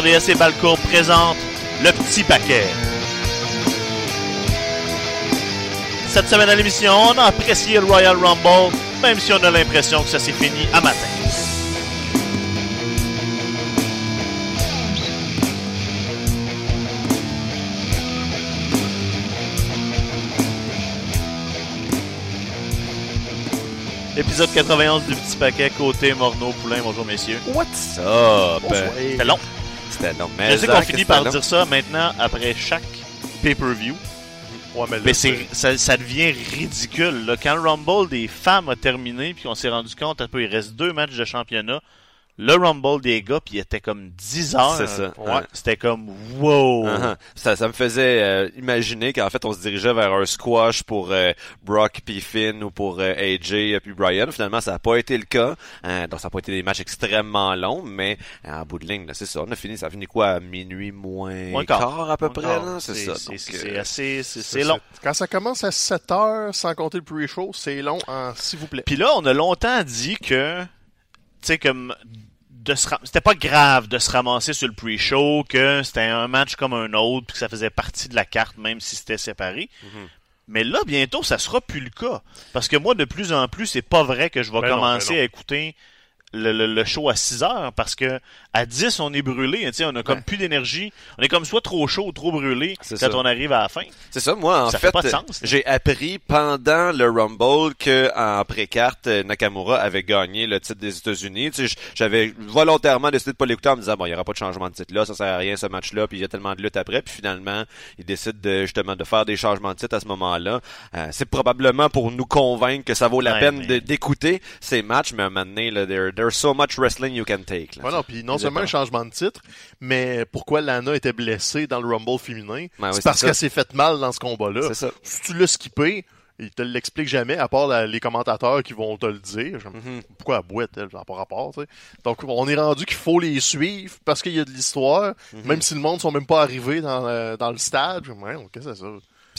RDS et Balcourt présentent le petit paquet. Cette semaine à l'émission, on a apprécié le Royal Rumble, même si on a l'impression que ça s'est fini à matin. Épisode 91 du petit paquet, côté Morneau Poulain. Bonjour messieurs. What's up? C'était long. C'était long. Je sais qu'on finit par dire ça maintenant après chaque pay-per-view. Ouais, mais, là, Mais c'est, ça, ça devient ridicule. Là. Quand le Rumble des femmes a terminé, puis on s'est rendu compte, un peu, il reste deux matchs de championnat. Le Rumble des gars, puis il était comme 10 heures. C'est ça. Ouais. Ouais. C'était comme wow. Uh-huh. ça, ça me faisait euh, imaginer qu'en fait on se dirigeait vers un squash pour euh, Brock puis Finn ou pour euh, AJ et puis Brian. Finalement, ça n'a pas été le cas. Euh, donc ça n'a pas été des matchs extrêmement longs, mais euh, en bout de ligne, là, c'est ça. On a fini, ça a fini quoi? À minuit moins Moins quart, quart. à peu Moins près. C'est ça. C'est, euh, assez, c'est, long. Quand ça commence à 7 heures, sans compter le pre-show, c'est long, en s'il vous plaît. Puis là, on a longtemps dit que, tu sais, comme, de se c'était pas grave de se ramasser sur le pre-show, que c'était un match comme un autre, puis que ça faisait partie de la carte, même si c'était séparé. Mhm. Mais là, bientôt, ça sera plus le cas. Parce que moi, de plus en plus, c'est pas vrai que je vais Ben non, commencer ben non. à écouter le, le- le show à 6 heures, parce que à 10, on est brûlé, tu sais, on a comme Ouais. plus d'énergie. On est comme soit trop chaud ou trop brûlé quand ça. on arrive à la fin. C'est ça, moi, en Ça fait, fait pas de sens. j'ai appris pendant le Rumble que en pré-carte, euh, Nakamura avait gagné le titre des États-Unis. Tu sais, j- j'avais volontairement décidé de pas l'écouter en me disant, bon, il y aura pas de changement de titre là, ça sert à rien ce match-là, puis il y a tellement de luttes après, puis finalement, il décide de, justement de faire des changements de titre à ce moment-là. Euh, c'est probablement pour nous convaincre que ça vaut la Ouais, peine mais- d'écouter ces matchs, mais à un moment donné, là, there- there's so much wrestling you can take. là. Ouais, non, puis non Ça seulement un changement de titre, mais pourquoi Lana était blessée dans le Rumble féminin? Ouais, c'est oui, parce qu'elle s'est fait mal dans ce combat-là. Si tu l'as skippé, il te l'explique jamais, à part la- les commentateurs qui vont te le dire. Mhm. Pourquoi elle boite, elle? N'a pas rapport, tu sais. Donc, on est rendu qu'il faut les suivre parce qu'il y a de l'histoire, Mhm. même si le monde sont même pas arrivés dans, euh, dans le stade. Ouais, qu'est-ce que c'est ça?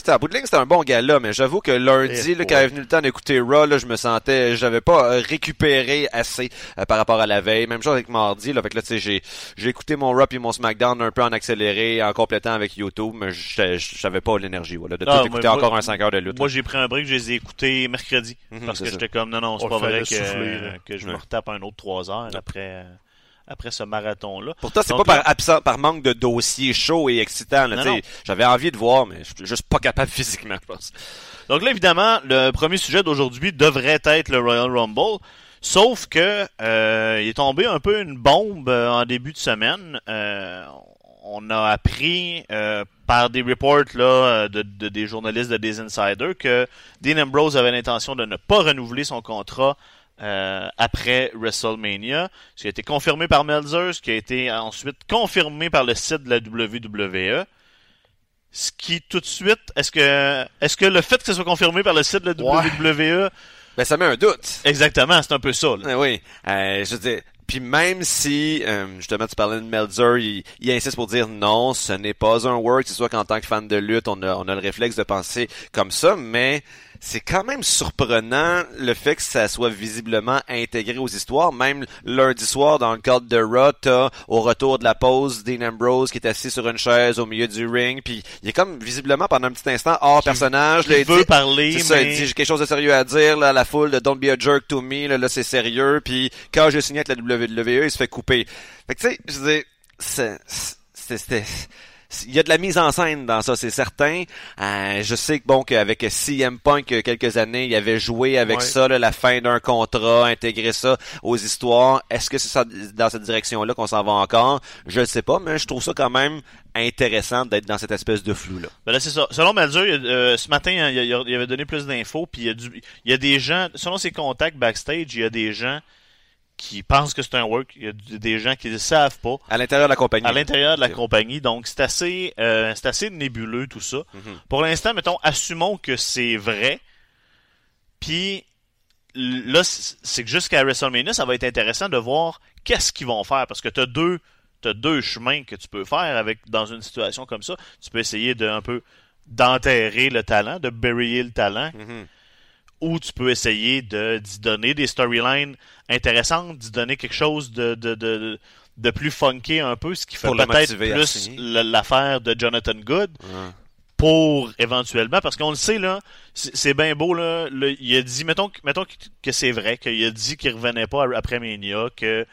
Puis à bout de ligne, c'était un bon gars-là, mais j'avoue que lundi, Eh, là, quand est venu le temps d'écouter Raw, là, je me sentais, j'avais pas euh, récupéré assez euh, par rapport à la veille. Même chose avec mardi, là, fait que là, tu sais, j'ai, j'ai écouté mon Raw et mon SmackDown un peu en accéléré, en complétant avec YouTube, mais j'avais pas l'énergie, voilà, de Ah, tout écouter moi- encore un 5 heures de lutte. Moi, j'ai pris un break, je les ai écoutés mercredi. Mhm, parce que j'étais comme, non, non, c'est pas vrai que, souffler, là. que je me retape un autre trois heures après, euh, après ce marathon-là. Pourtant, c'est Donc pas par absent, par manque de dossiers chauds et non. J'avais envie de voir, mais je suis juste pas capable physiquement, je pense. Donc là, évidemment, le premier sujet d'aujourd'hui devrait être le Royal Rumble. Sauf que euh, il est tombé un peu une bombe euh, en début de semaine. Euh, on a appris euh, par des reports là, euh, de, de- des journalistes de des insiders que Dean Ambrose avait l'intention de ne pas renouveler son contrat euh, après WrestleMania. Ce qui a été confirmé par Melzer, ce qui a été ensuite confirmé par le site de la WWE. Ce qui tout de suite, est-ce que est-ce que le fait que ce soit confirmé par le site de la Ouais. WWE, Ben, ça met un doute. exactement, c'est un peu ça. là. Ah oui, euh, je veux dire, puis même si, euh, justement, tu parlais de Melzer, il, il insiste pour dire non, ce n'est pas un work, c'est soit qu'en tant que fan de lutte, on a, on a le réflexe de penser comme ça, mais c'est quand même surprenant le fait que ça soit visiblement intégré aux histoires. Même lundi soir, dans le cadre de Raw, t'as, au retour de la pause, Dean Ambrose qui est assis sur une chaise au milieu du ring, puis il est comme visiblement pendant un petit instant hors personnage. Il veut dit- parler, ça, il dit j'ai quelque chose de sérieux à dire là, à la foule de Don't be a jerk to me, là, là c'est sérieux, puis quand j'ai signé avec la WWE, il se fait couper. Fait que tu sais, je c'est, c'est, c'était- il y a de la mise en scène dans ça, c'est certain. Euh, je sais que bon qu'avec CM Punk il y a quelques années, il avait joué avec Ouais. ça, là, la fin d'un contrat, intégrer ça aux histoires. Est-ce que c'est ça dans cette direction-là qu'on s'en va encore? Je ne sais pas, mais je trouve ça quand même intéressant d'être dans cette espèce de flou là. Ben là, c'est ça. Selon a, euh, ce matin, il, a- il avait donné plus d'infos, puis il y, a du, il y a des gens, selon ses contacts backstage, il y a des gens qui pensent que c'est un work, il y a des gens qui ne le savent pas À l'intérieur de la compagnie. à l'intérieur de la compagnie, donc c'est assez, euh, c'est assez nébuleux tout ça. Mhm. Pour l'instant, mettons, assumons que c'est vrai, puis là, c'est que jusqu'à WrestleMania, ça va être intéressant de voir qu'est-ce qu'ils vont faire, parce que t'as deux, t'as deux chemins que tu peux faire avec dans une situation comme ça. Tu peux essayer de un peu d'enterrer le talent, de bury le talent, Mhm. Ou tu peux essayer de d'y donner des storylines intéressantes, d'y donner quelque chose de, de, de, de plus funky un peu, ce qui fait peut-être plus l'affaire de Jonathan Good pour éventuellement, parce qu'on le sait là, c'est bien beau là, le- il a dit, mettons, que- mettons que, que c'est vrai, qu'il a dit qu'il revenait pas après Mania, que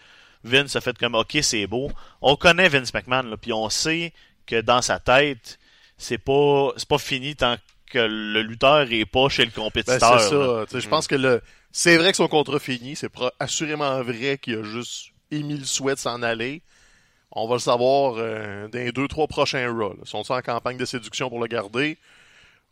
Vince a fait comme ok c'est beau. On connaît Vince McMahon là, puis on sait que dans sa tête c'est pas c'est pas fini tant que le lutteur est pas chez le Ben, compétiteur. c'est ça. Je pense que le, c'est vrai que son contrat finit. C'est assurément vrai qu'il a juste émis le souhait de s'en aller. On va le savoir euh, dans les deux, trois prochains Raw. Sont-ils en campagne de séduction pour le garder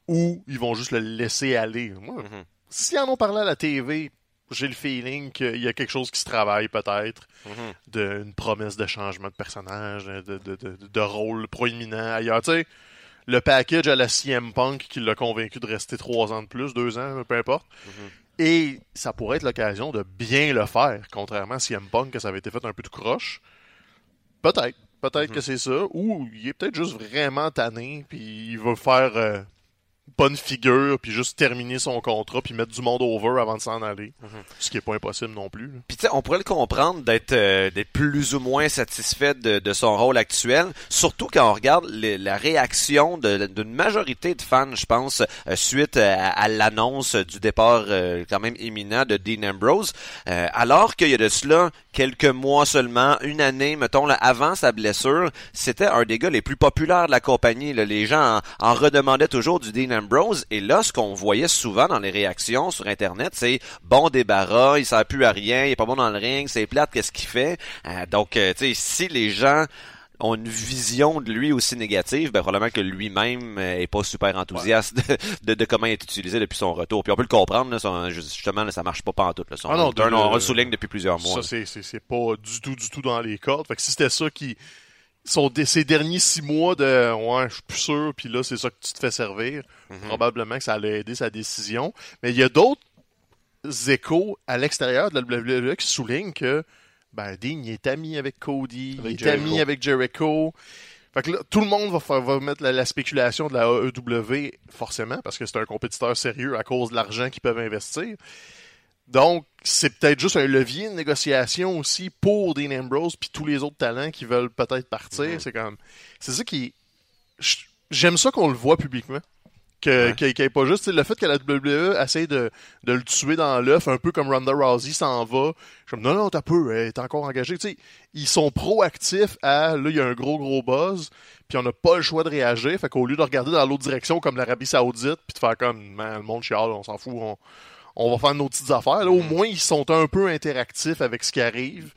ou ils vont juste le laisser aller? Moi, Mhm. s'ils en ont parlé à la TV, j'ai le feeling qu'il y a quelque chose qui se travaille peut-être, Mhm. d'une promesse de changement de personnage, de, de, de, de- de rôle proéminent ailleurs. Tu sais, le package à la CM Punk qui l'a convaincu de rester trois ans de plus, deux ans, peu importe. Mhm. Et ça pourrait être l'occasion de bien le faire, contrairement à CM Punk, que ça avait été fait un peu tout croche. Peut-être. Peut-être Mhm. que c'est ça. Ou il est peut-être juste vraiment tanné, puis il veut faire euh, bonne figure, puis juste terminer son contrat, puis mettre du monde over avant de s'en aller. Mhm. Ce qui est pas impossible non plus. Puis tu sais, on pourrait le comprendre d'être euh, plus ou moins satisfait de, de son rôle actuel, surtout quand on regarde les- la réaction d'une majorité de fans, je pense, euh, suite à, à l'annonce du départ euh, quand même imminent de Dean Ambrose, Euh, alors qu'il y a de cela quelques mois seulement, une année, mettons, là, avant sa blessure, c'était un des gars les plus populaires de la compagnie. là. Les gens en, en redemandaient toujours du Dean Ambrose, et là, ce qu'on voyait souvent dans les réactions sur Internet, c'est bon débarras, il sert plus à rien, il est pas bon dans le ring, c'est plate, qu'est-ce qu'il fait? Euh, donc, euh, tu sais, si les gens ont une vision de lui aussi négative, ben probablement que lui-même euh, est pas super enthousiaste de, de, de comment il est utilisé depuis son retour. Puis on peut le comprendre, là, son- justement, là, ça marche pas pantoute. Là, son Ah non, de- on, on le souligne depuis plusieurs mois. Ça, c'est pas du tout, du tout dans les cordes. Fait que si c'était ça qui. Son, ces derniers six mois de ouais, je suis plus sûr, puis là, c'est ça que tu te fais servir. Mhm. Probablement que ça allait aider sa décision. Mais il y a d'autres échos à l'extérieur de la WWE qui soulignent que ben, Dean il est ami avec Cody, Avec il est Jericho. ami avec Jericho. Fait que là, tout le monde va, faire, va mettre la, la spéculation de la AEW, forcément, parce que c'est un compétiteur sérieux à cause de l'argent qu'ils peuvent investir. Donc, c'est peut-être juste un levier de négociation aussi pour Dean Ambrose puis tous les autres talents qui veulent peut-être partir. Mhm. C'est comme, c'est ça qui, j'aime ça qu'on le voit publiquement. Que, Ouais. pas juste le fait que la WWE essaie de, de le tuer dans l'œuf, un peu comme Ronda Rousey s'en va. Je me dis, non, non, t'as peu, elle est encore engagée. Tu sais, ils sont proactifs à, là, il y a un gros, gros buzz, puis on n'a pas le choix de réagir. Fait qu'au lieu de regarder dans l'autre direction, comme l'Arabie Saoudite, puis de faire comme, man, le monde chiale, on s'en fout, on, on va faire nos petites affaires. Là, au moins, ils sont un peu interactifs avec ce qui arrive.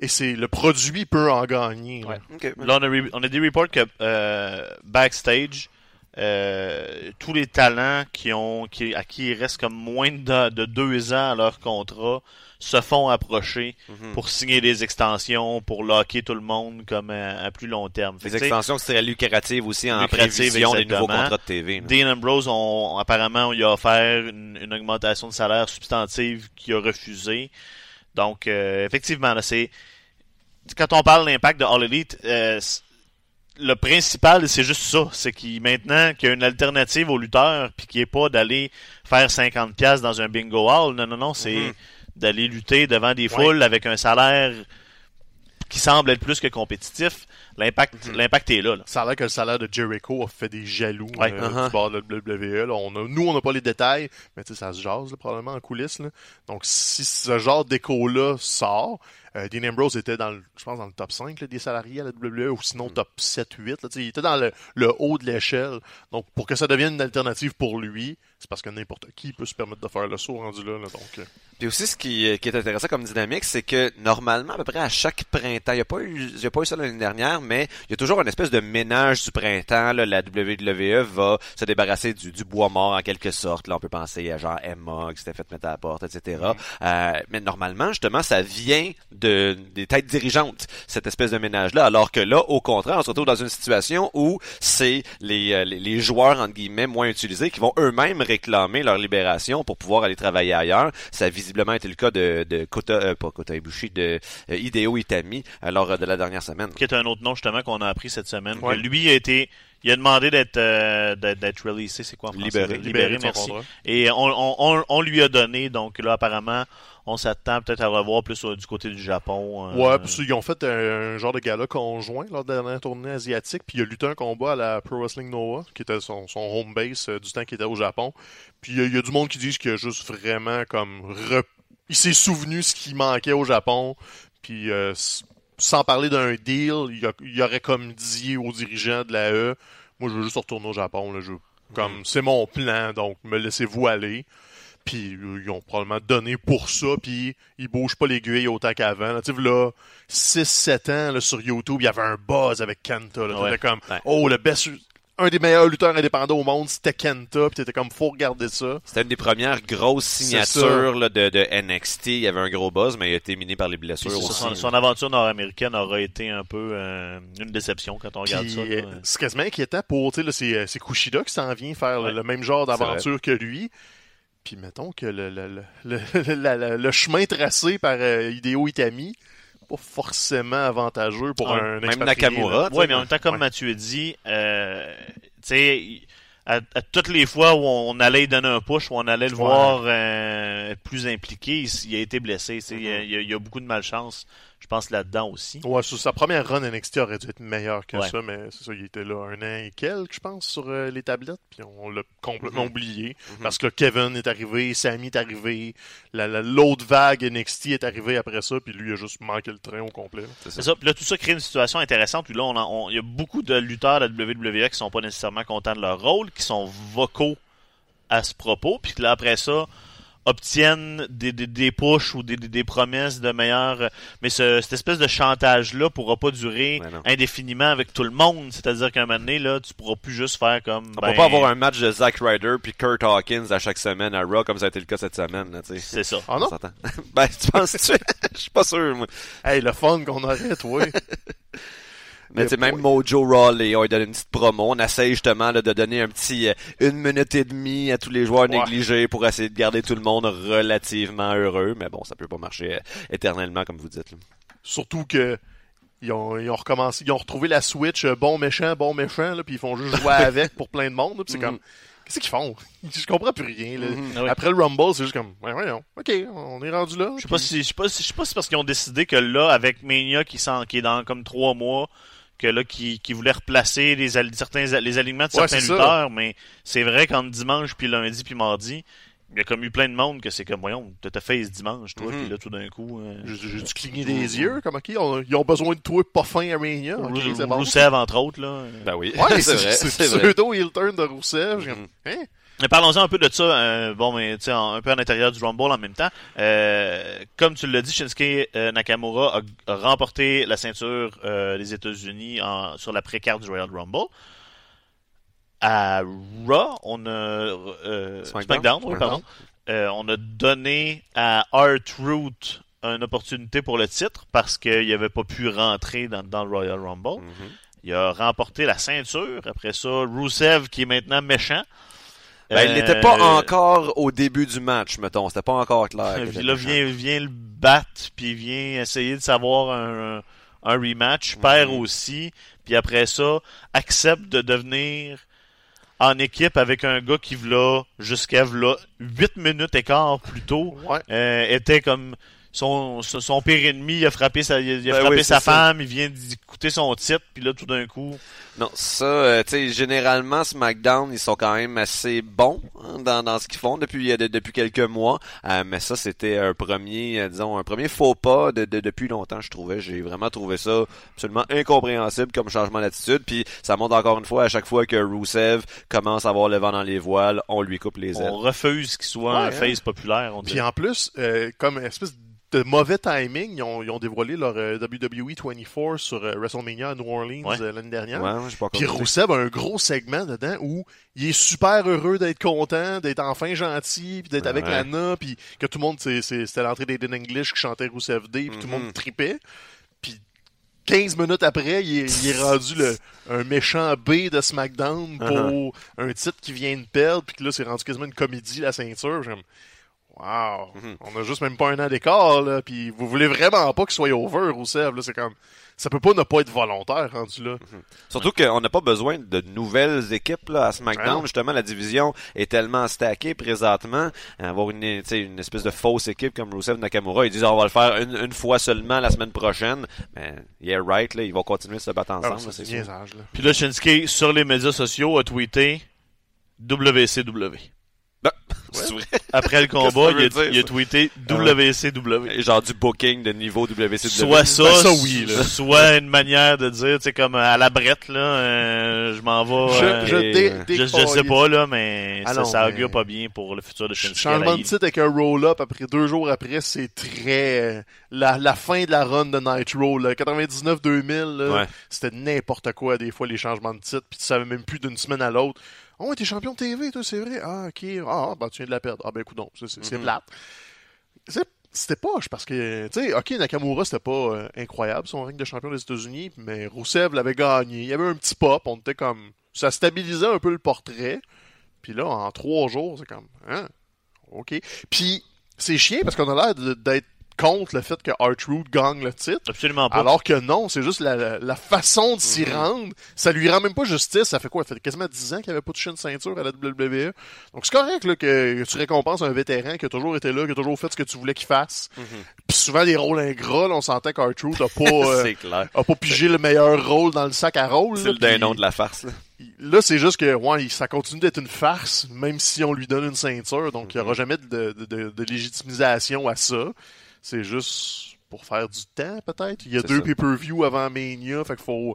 Et c'est le produit peut en gagner. là. Ouais. Ok. Là, on a, re- on a des reports que euh, backstage, euh, tous les talents qui ont, qui, à qui il reste comme moins de, de deux ans à leur contrat se font approcher Mhm. pour signer des extensions, pour locker tout le monde comme à, à plus long terme. Fait Des extensions qui seraient lucratives aussi en prévision des nouveaux contrats de TV. Dean Ambrose, on, apparemment, on lui a offert une, une augmentation de salaire substantive qu'il a refusé. Donc, euh, effectivement, là, c'est quand on parle de l'impact de All Elite, euh, le principal, c'est juste ça. C'est qu'il maintenant qu'il y a une alternative aux lutteurs, puis qu'il n'y ait pas d'aller faire 50$ piastres dans un bingo hall. Non, non, non, c'est Mhm. D'aller lutter devant des foules avec un salaire qui semble être plus que compétitif. L'impact, Mhm. l'impact est là. là. Ça a l'air que le salaire de Jericho a fait des jaloux Ouais. euh, Uh-huh. du bord de la WWE. là. On a, nous, on n'a pas les détails, mais tu sais, ça se jase là, probablement en coulisses. là. Donc, si ce genre d'écho-là sort, euh, Dean Ambrose était dans le, je pense, dans le top 5 là, des salariés à la WWE, ou sinon top 7-8. là. Tu sais, Il était dans le, le haut de l'échelle. Donc, pour que ça devienne une alternative pour lui, c'est parce que n'importe qui peut se permettre de faire le saut rendu là. là. donc, euh, Puis aussi, ce qui, qui est intéressant comme dynamique, c'est que normalement, à peu près à chaque printemps, il n'y a pas eu, il y a pas eu ça l'année dernière, mais il y a toujours une espèce de ménage du printemps. Là, la WWE va se débarrasser du, du bois mort en quelque sorte. Là, on peut penser à genre Emma qui s'était fait mettre à la porte, etc. Euh, mais normalement, justement, ça vient de des têtes dirigeantes, cette espèce de ménage-là. Alors que là, au contraire, on se retrouve dans une situation où c'est les, euh, les, les joueurs, entre guillemets, moins utilisés qui vont eux-mêmes réclamer leur libération pour pouvoir aller travailler ailleurs. Ça a visiblement été le cas de, de Kota, euh, pas Kota Ibushi, de euh, Hideo Itami euh, lors de la dernière semaine. qui est un autre nom justement qu'on a appris cette semaine. Ouais. Que lui a été, il a demandé d'être euh, d'être releasé, c'est quoi en français? Libéré. Libéré, son merci. Et on, on, on, on lui a donné, donc là apparemment, on s'attend peut-être à revoir plus du côté du Japon. euh, Ouais, puis ils ont fait un, un genre de gala conjoint lors de la dernière tournée asiatique, puis il a lutté un combat à la Pro Wrestling Noah, qui était son, son home base euh, du temps qu'il était au Japon. Puis il y, a- il y a du monde qui dit qu'il a juste vraiment comme re- il s'est souvenu ce qui manquait au Japon, puis euh, sans parler d'un deal, il, a- il aurait comme dit aux dirigeants de la E, moi je veux juste retourner au Japon, là, je comme c'est mon plan, donc me laissez-vous aller. Puis euh, ils ont probablement donné pour ça, puis ils bougent pas l'aiguille autant qu'avant. Tu sais, là, 6-7 ans là, sur YouTube, il y avait un buzz avec Kenta. Là. Ouais. T'étais comme, Ouais. oh, le best, un des meilleurs lutteurs indépendants au monde, c'était Kenta, puis t'étais comme, faut regarder ça. C'était une des premières grosses signatures là, de, de NXT. Il y avait un gros buzz, mais il a été miné par les blessures aussi. son, son aventure nord-américaine aura été un peu euh, une déception quand on regarde Puis, ça. euh, c'est quasiment inquiétant pour, tu sais, c'est, c'est Kushida qui s'en vient faire Ouais. le, le même genre d'aventure que lui. Puis mettons que le, le, le, le, chemin tracé par euh, Hideo Itami, pas forcément avantageux pour Ouais. un Même Nakamura, Oui, mais en même temps, comme Ouais. Mathieu a dit, euh, tu sais, à, à toutes les fois où on allait lui donner un push, où on allait le Ouais. voir euh, plus impliqué, il, il a été blessé. il, y Mm-hmm. a, il y a- il y a beaucoup de malchance, je pense, là-dedans aussi. Ouais, sur sa première run NXT aurait dû être meilleure que Ouais. ça, mais c'est ça, il était là un an et quelques, je pense, sur euh, les tablettes, puis on l'a complètement Mhm. oublié. Mhm. Parce que Kevin est arrivé, Sammy est arrivé, la- la- l'autre vague NXT est arrivée après ça, puis lui a juste manqué le train au complet. là. C'est ça. ça. Puis là, tout ça crée une situation intéressante où là, on il y a beaucoup de lutteurs de la WWE qui sont pas nécessairement contents de leur rôle, qui sont vocaux à ce propos, puis que là, après ça, obtiennent des, des, des pushs ou des, des, des promesses de meilleurs... Mais ce- cette espèce de chantage-là pourra pas durer Ouais, non. indéfiniment avec tout le monde. C'est-à-dire qu'à un moment donné, là, tu pourras plus juste faire comme... On ben, peut pas avoir un match de Zack Ryder puis Kurt Hawkins à chaque semaine à Raw comme ça a été le cas cette semaine. Là. C'est ça. Ah On non? s'entend. ben, tu penses-tu? Je suis pas sûr, moi. Hey, le fun qu'on aurait, toi! Mais tu sais, même Mojo Rawley, on lui donne une petite promo. On essaye justement là, de donner un petit euh, une minute et demie à tous les joueurs Ouais. négligés pour essayer de garder tout le monde relativement heureux. Mais bon, ça peut pas marcher euh, éternellement, comme vous dites. là. Surtout que ils ont, ils ont recommencé, ils ont retrouvé la Switch euh, bon méchant, bon méchant, là, puis ils font juste jouer avec pour plein de monde. c'est Mhm. comme, qu'est-ce qu'ils font? Je comprends plus rien. Là. Mhm. Ah oui. Après le Rumble, c'est juste comme, ouais, voyons, ok, on est rendu là. Je sais pas si, je sais pas si, je sais pas si c'est parce qu'ils ont décidé que là, avec Mania qui, s'en- qui est dans comme trois mois, que là, qui, qui voulait replacer les, certains, les alignements de Ouais, certains ça. lutteurs, mais c'est vrai qu'entre dimanche, puis lundi, puis mardi, il y a comme eu plein de monde que c'est comme, voyons, t'as t'as fait ce dimanche, toi, Mhm. puis là, tout d'un coup, euh, J'ai dû cligner des yeux, comme ok, on- ils ont besoin de toi pas fin à Mania. ok, Ru- c'est bon. Rousseff, entre autres, là. Ben oui, Ouais, c'est vrai. c'est C'est vrai. pseudo heel turn de Rousseff. comme, Mhm. hein? Mais parlons-en un peu de ça, euh, bon, mais en- un peu à l'intérieur du Rumble en même temps. Euh, comme tu l'as dit, Shinsuke euh, Nakamura a, a remporté la ceinture euh, des États-Unis sur la précarte du Royal Rumble. À Raw, on a SmackDown? SmackDown, oui, pardon. On a donné à Art Root une opportunité pour le titre parce qu'il n'avait pas pu rentrer dans, dans le Royal Rumble. Mhm. Il a remporté la ceinture. Après ça, Rusev qui est maintenant méchant. Ben, il Euh, n'était pas encore au début du match, mettons. C'était pas encore clair. Puis c'était là, vient, vient le battre, puis vient essayer de savoir un, un rematch, perd Mhm. aussi, puis après ça, accepte de devenir en équipe avec un gars qui, v'là, jusqu'à v'là 8 minutes et quart plus tôt, Ouais. euh, était comme son, son pire ennemi, il a frappé sa, il a, il Ben frappé oui, sa ça. femme, il vient d'écouter son titre, puis là, tout d'un coup... Non, ça, euh, tu sais, généralement, SmackDown, ils sont quand même assez bons hein, dans, dans ce qu'ils font depuis euh, de- depuis quelques mois. Euh, mais ça, c'était un premier, euh, disons, un premier faux pas de, de- depuis longtemps, je trouvais. J'ai vraiment trouvé ça absolument incompréhensible comme changement d'attitude. Puis ça montre encore une fois, à chaque fois que Rusev commence à avoir le vent dans les voiles, on lui coupe les ailes. On refuse qu'il soit Ouais, un hein. face populaire, on Puis en plus, euh, comme espèce de mauvais timing, ils ont, ils ont dévoilé leur euh, WWE 24 sur euh, WrestleMania à New Orleans Ouais. euh, l'année dernière. Ouais, ouais, j'ai pas Puis. Rousseff a un gros segment dedans où il est super heureux d'être content, d'être enfin gentil, puis d'être avec Lana, puis que tout le monde, c'était l'entrée d'Aiden English qui chantait Rousseff Day, puis tout le Mhm. monde tripait. Puis 15 minutes après, il est, il est rendu le, un méchant B de SmackDown pour Uh-huh. un titre qui vient de perdre, puis que là, c'est rendu quasiment une comédie, la ceinture. J'aime, Wow. Mhm. On a juste même pas un an d'écart, là. Puis vous voulez vraiment pas qu'il soit over, Rousseff, là. C'est comme. Ça peut pas ne pas être volontaire, rendu là. Surtout qu'on n'a pas besoin de nouvelles équipes là, à Ah SmackDown. non. Justement, la division est tellement stackée présentement. Avoir une, tu sais, une espèce de fausse équipe comme Rusev Nakamura, ils disent on va le faire une, une fois seulement la semaine prochaine. Mais yeah right, là, ils vont continuer de se battre Ah, ensemble. ça, là, c'est là. Puis là, Shinsuke, sur les médias sociaux, a tweeté WCW. Ben, c'est vrai. Après le combat, il a, dire, il a ça? tweeté Ah. WCW. Genre du booking de niveau WCW. Soit ça, Ben, ça, oui, là. soit une manière de dire, tu sais, comme à la brette, là, euh, je m'en vais. Je, euh, je, dé- euh, je, je sais pas, là, mais Ah ça, non, ça mais- augure pas bien pour le futur de Shinsuke. Changement de titre avec un roll-up après deux jours après, c'est très euh, la, la fin de la run de Nitro. là. 99-2000, là, Ouais. c'était n'importe quoi des fois les changements de titre, puis tu savais même plus d'une semaine à l'autre. Oh, t'es champion de TV, toi, c'est vrai. Ah, ok. Ah, ben tu viens de la perdre. Ah, ben écoute, non, c'est Mhm. plate. C'est- C'était poche parce que, tu sais, ok, Nakamura, c'était pas euh, incroyable son règne de champion des États-Unis, mais Rousseff l'avait gagné. Il y avait un petit pop, on était comme. Ça stabilisait un peu le portrait. Puis là, en trois jours, c'est comme. Hein? OK. Puis, c'est chiant parce qu'on a l'air d'être contre le fait que R-Truth gagne le titre. Absolument pas. Alors que non, c'est juste la, la- la façon de s'y rendre. Ça lui rend même pas justice. Ça fait quoi? Ça fait quasiment 10 ans qu'il avait pas touché une ceinture à la WWE. Donc c'est correct là, que tu récompenses un vétéran qui a toujours été là, qui a toujours fait ce que tu voulais qu'il fasse. Puis souvent des rôles ingrats, là, on sentait qu'R-Truth a pas, euh, clair. a pas pigé le meilleur rôle dans le sac à rôle. C'est le puis- nom de la farce. Là. Là, c'est juste que ouais, ça continue d'être une farce, même si on lui donne une ceinture. Donc, il n'y aura jamais de, de, de- de légitimisation à ça. C'est juste pour faire du temps, peut-être. Il y a deux pay-per-view avant Mania, fait qu'il faut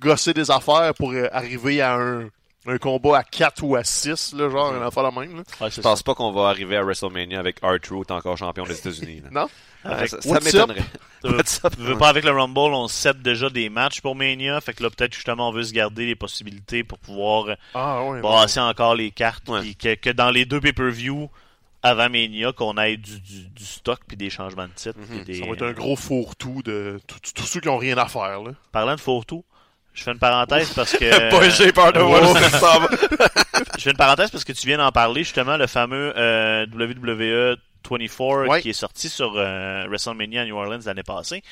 gosser des affaires pour euh, arriver à un, un combat à 4 ou à 6, là, genre, une affaire la même. Là. Ouais, c'est Je ça. pense pas qu'on va arriver à WrestleMania avec R-Truth encore champion des États-Unis. Non? Ah, Avec ça m'étonnerait. Veux pas avec le Rumble, on set déjà des matchs pour Mania, fait que là peut-être justement on veut se garder les possibilités pour pouvoir Ah, ouais. brasser encore les cartes, Ouais. que, que dans les deux pay-per-view avant Mania, qu'on ait du, du, du stock puis des changements de titre. puis des- Ça va être un gros fourre-tout de tous- ceux qui ont rien à faire, là. Parlant de fourre-tout, je fais une parenthèse parce que Pas j'ai peur de voir je fais une parenthèse parce que tu viens d'en parler justement le fameux euh, WWE 24 Ouais. qui est sorti sur euh, WrestleMania à New Orleans l'année passée.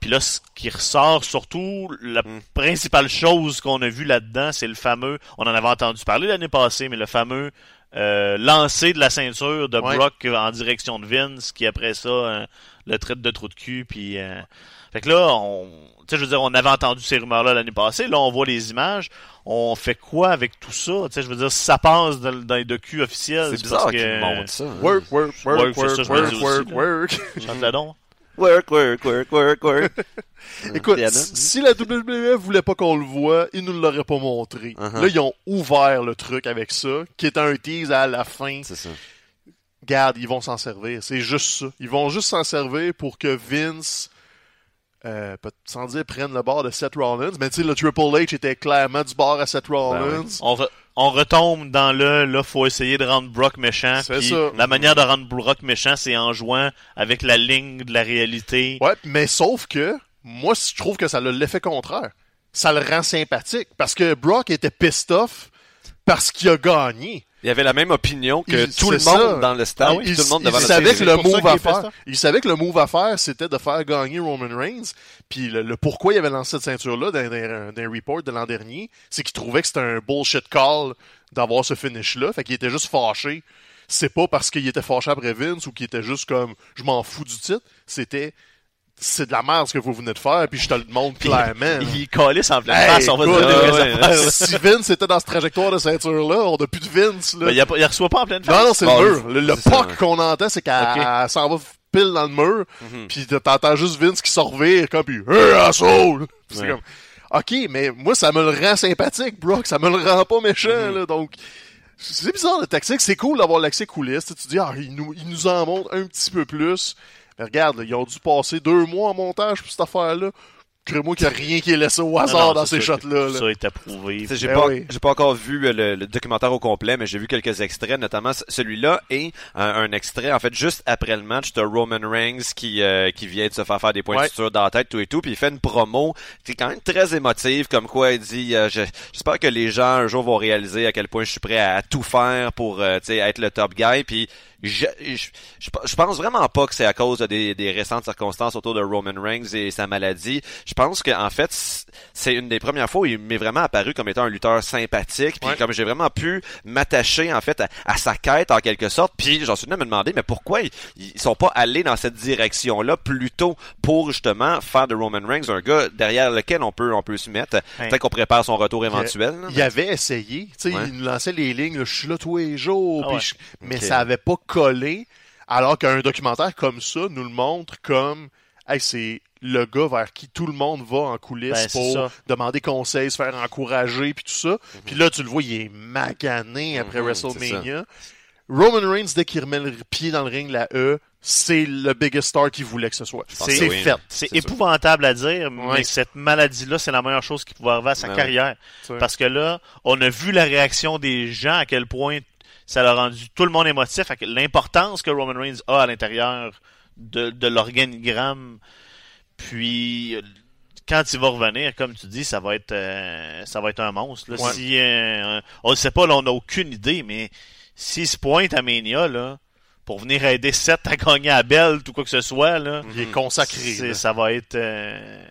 Puis là, ce qui ressort surtout, la Mm. principale chose qu'on a vu là-dedans, c'est le fameux, on en avait entendu parler l'année passée, mais le fameux euh, lancer de la ceinture de Ouais. Brock en direction de Vince, qui après ça euh, le traite de trou de cul. Puis, euh, fait que là, on, tu sais, je veux dire, on avait entendu ces rumeurs-là l'année passée. Là, on voit les images. On fait quoi avec tout ça? Tu sais, je veux dire, si ça passe dans, dans les docus officiels, C'est c'est bizarre qu'ils que montrent ça. hein. Work, work, work, work, me work, dis work, aussi, work. Work, work, work, work, work. Écoute, Diana? si la WWE voulait pas qu'on le voit, ils nous l'auraient pas montré. Uh-huh. Là, ils ont ouvert le truc avec ça, qui est un tease à la fin. C'est ça. Garde, ils vont s'en servir. C'est juste ça. Ils vont juste s'en servir pour que Vince, euh, sans dire prenne le bord de Seth Rollins, mais tu sais, le Triple H était clairement du bord à Seth Rollins. On, re- on retombe dans le là, faut essayer de rendre Brock méchant. C'est puis ça. La manière de rendre Brock méchant, c'est en jouant avec la ligne de la réalité. Ouais, mais sauf que, moi, je trouve que ça a l'effet contraire. Ça le rend sympathique. Parce que Brock était pissed off parce qu'il a gagné. Il y avait la même opinion que Il- tout le monde ça. dans le stade, Ah oui, il, tout le monde il devant la savait que le move à faire, il savait que le move à faire, c'était de faire gagner Roman Reigns. Puis le, le pourquoi il avait lancé cette ceinture-là dans, dans- dans un report de l'an dernier, c'est qu'il trouvait que c'était un bullshit call d'avoir ce finish-là. Fait qu'il était juste fâché. C'est pas parce qu'il était fâché après Vince ou qu'il était juste comme je m'en fous du titre. C'était c'est de la merde ce que vous venez de faire, puis je te le montre clairement. Il calisse en pleine Hey, face, on va écoute, dire ouais, là. si Vince était dans cette trajectoire de ceinture-là, on n'a plus de Vince. Là. Ben, il, a pas- il reçoit pas en pleine face. Non, non, c'est Bon, le mur. Le, le puck ouais. qu'on entend, c'est qu'elle s'en va pile dans le mur, Mhm. puis t'entends juste Vince qui sort revire comme puis Hey, asshole! C'est Ouais. comme OK, mais moi ça me le rend sympathique, Brock, ça me le rend pas méchant Mhm. là, donc c'est bizarre le tactique, c'est cool d'avoir l'accès coulisses, tu te dis ah, il nous il nous en montre un petit peu plus. Mais regarde, là, ils ont dû passer deux mois en montage pour cette affaire-là. Crée-moi qu'il n'y a rien qui est laissé au hasard Non, non, dans ces shots-là. Ça est approuvé. J'ai Ben pas, oui. pas encore vu euh, le, le documentaire au complet, mais j'ai vu quelques extraits, notamment celui-là et un, un extrait, en fait, juste après le match, de Roman Reigns qui euh, qui vient de se faire faire des points Ouais. de suture dans la tête, tout et tout, puis il fait une promo qui est quand même très émotive, comme quoi il dit, euh, je- j'espère que les gens un jour vont réaliser à quel point je suis prêt à, à tout faire pour, euh, être le top guy, puis je, je, je, pense vraiment pas que c'est à cause des, des récentes circonstances autour de Roman Reigns et sa maladie. Je pense qu'en fait, c'est une des premières fois où il m'est vraiment apparu comme étant un lutteur sympathique, puis comme j'ai vraiment pu m'attacher en fait à, sa quête en quelque sorte. Puis j'en suis venu à me demander, mais pourquoi ils, ils sont pas allés dans cette direction-là plutôt pour justement faire de Roman Reigns un gars derrière lequel on peut on peut se mettre. Peut-être qu'on prépare son retour éventuel. Il, avait essayé, tu sais, il nous lançait les lignes, je suis là tous les jours, ah mais ça avait pas collé. Alors qu'un documentaire comme ça nous le montre comme hey, c'est le gars vers qui tout le monde va en coulisses ben, pour demander conseil, se faire encourager, puis tout ça. Mhm. Puis là, tu le vois, il est magané après mhm, WrestleMania. Roman Reigns, dès qu'il remet le pied dans le ring, la E, c'est le biggest star qu'il voulait que ce soit. C'est fait. C'est épouvantable à dire, mais cette maladie-là, c'est la meilleure chose qui pouvait arriver à sa ben carrière. Parce que là, on a vu la réaction des gens, à quel point ça l'a rendu tout le monde émotif. L'importance que Roman Reigns a à l'intérieur de, de l'organigramme. Puis quand il va revenir, comme tu dis, ça va être euh, ça va être un monstre. Là. Si, euh, on ne sait pas, là, on n'a aucune idée, mais s'il se pointe à Mania, là, pour venir aider Seth à gagner à Belt ou quoi que ce soit, là, il est consacré. ça va être. Euh,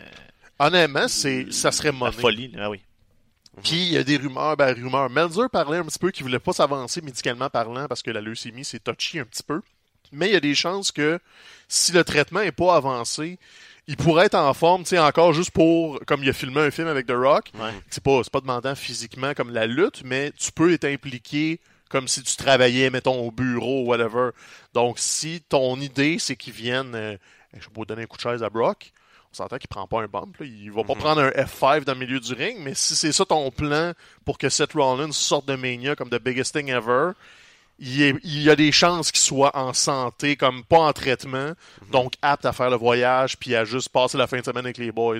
Honnêtement, c'est ça serait monnaie. folie, ah oui. Puis il y a des rumeurs, ben rumeurs. Melzer parlait un petit peu qu'il voulait pas s'avancer médicalement parlant parce que la leucémie s'est touché un petit peu. Mais il y a des chances que si le traitement est pas avancé, il pourrait être en forme, tu sais, encore juste pour, comme il a filmé un film avec The Rock. C'est pas, c'est pas demandant physiquement comme la lutte, mais tu peux être impliqué comme si tu travaillais, mettons, au bureau, whatever. Donc, si ton idée, c'est qu'il vienne, euh, je pas, donner un coup de chaise à Brock, on s'entend qu'il prend pas un bump. Là. Il va pas mhm. prendre un F5 dans le milieu du ring, mais si c'est ça ton plan pour que Seth Rollins sorte de Mania comme the biggest thing ever, il, y a des chances qu'il soit en santé, comme pas en traitement, mhm. donc apte à faire le voyage puis à juste passer la fin de semaine avec les boys.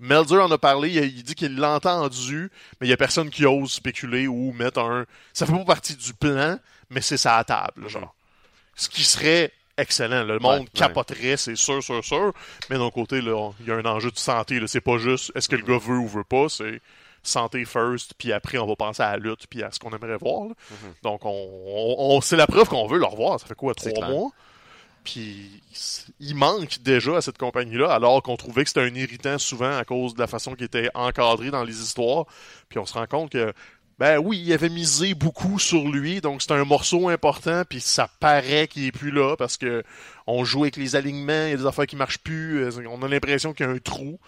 Melzer en a parlé, il, dit qu'il l'a entendu, mais il y a personne qui ose spéculer ou mettre un... Ça fait pas partie du plan, mais c'est ça à table, genre. Mhm. Ce qui serait excellent. Le monde capoterait, c'est sûr, sûr, sûr. Mais d'un côté, il y a un enjeu de santé. C'est pas juste est-ce que le gars veut ou veut pas, c'est santé first, puis après on va penser à la lutte, puis à ce qu'on aimerait voir. Mm-hmm. Donc on, c'est la preuve qu'on veut le revoir. Ça fait quoi, trois mois? Puis il manque déjà à cette compagnie-là, alors qu'on trouvait que c'était un irritant souvent à cause de la façon qu'il était encadré dans les histoires. Puis on se rend compte que ben oui, il avait misé beaucoup sur lui, donc c'est un morceau important, puis ça paraît qu'il est plus là parce que on joue avec les alignements, il y a des affaires qui marchent plus, euh, on a l'impression qu'il y a un trou,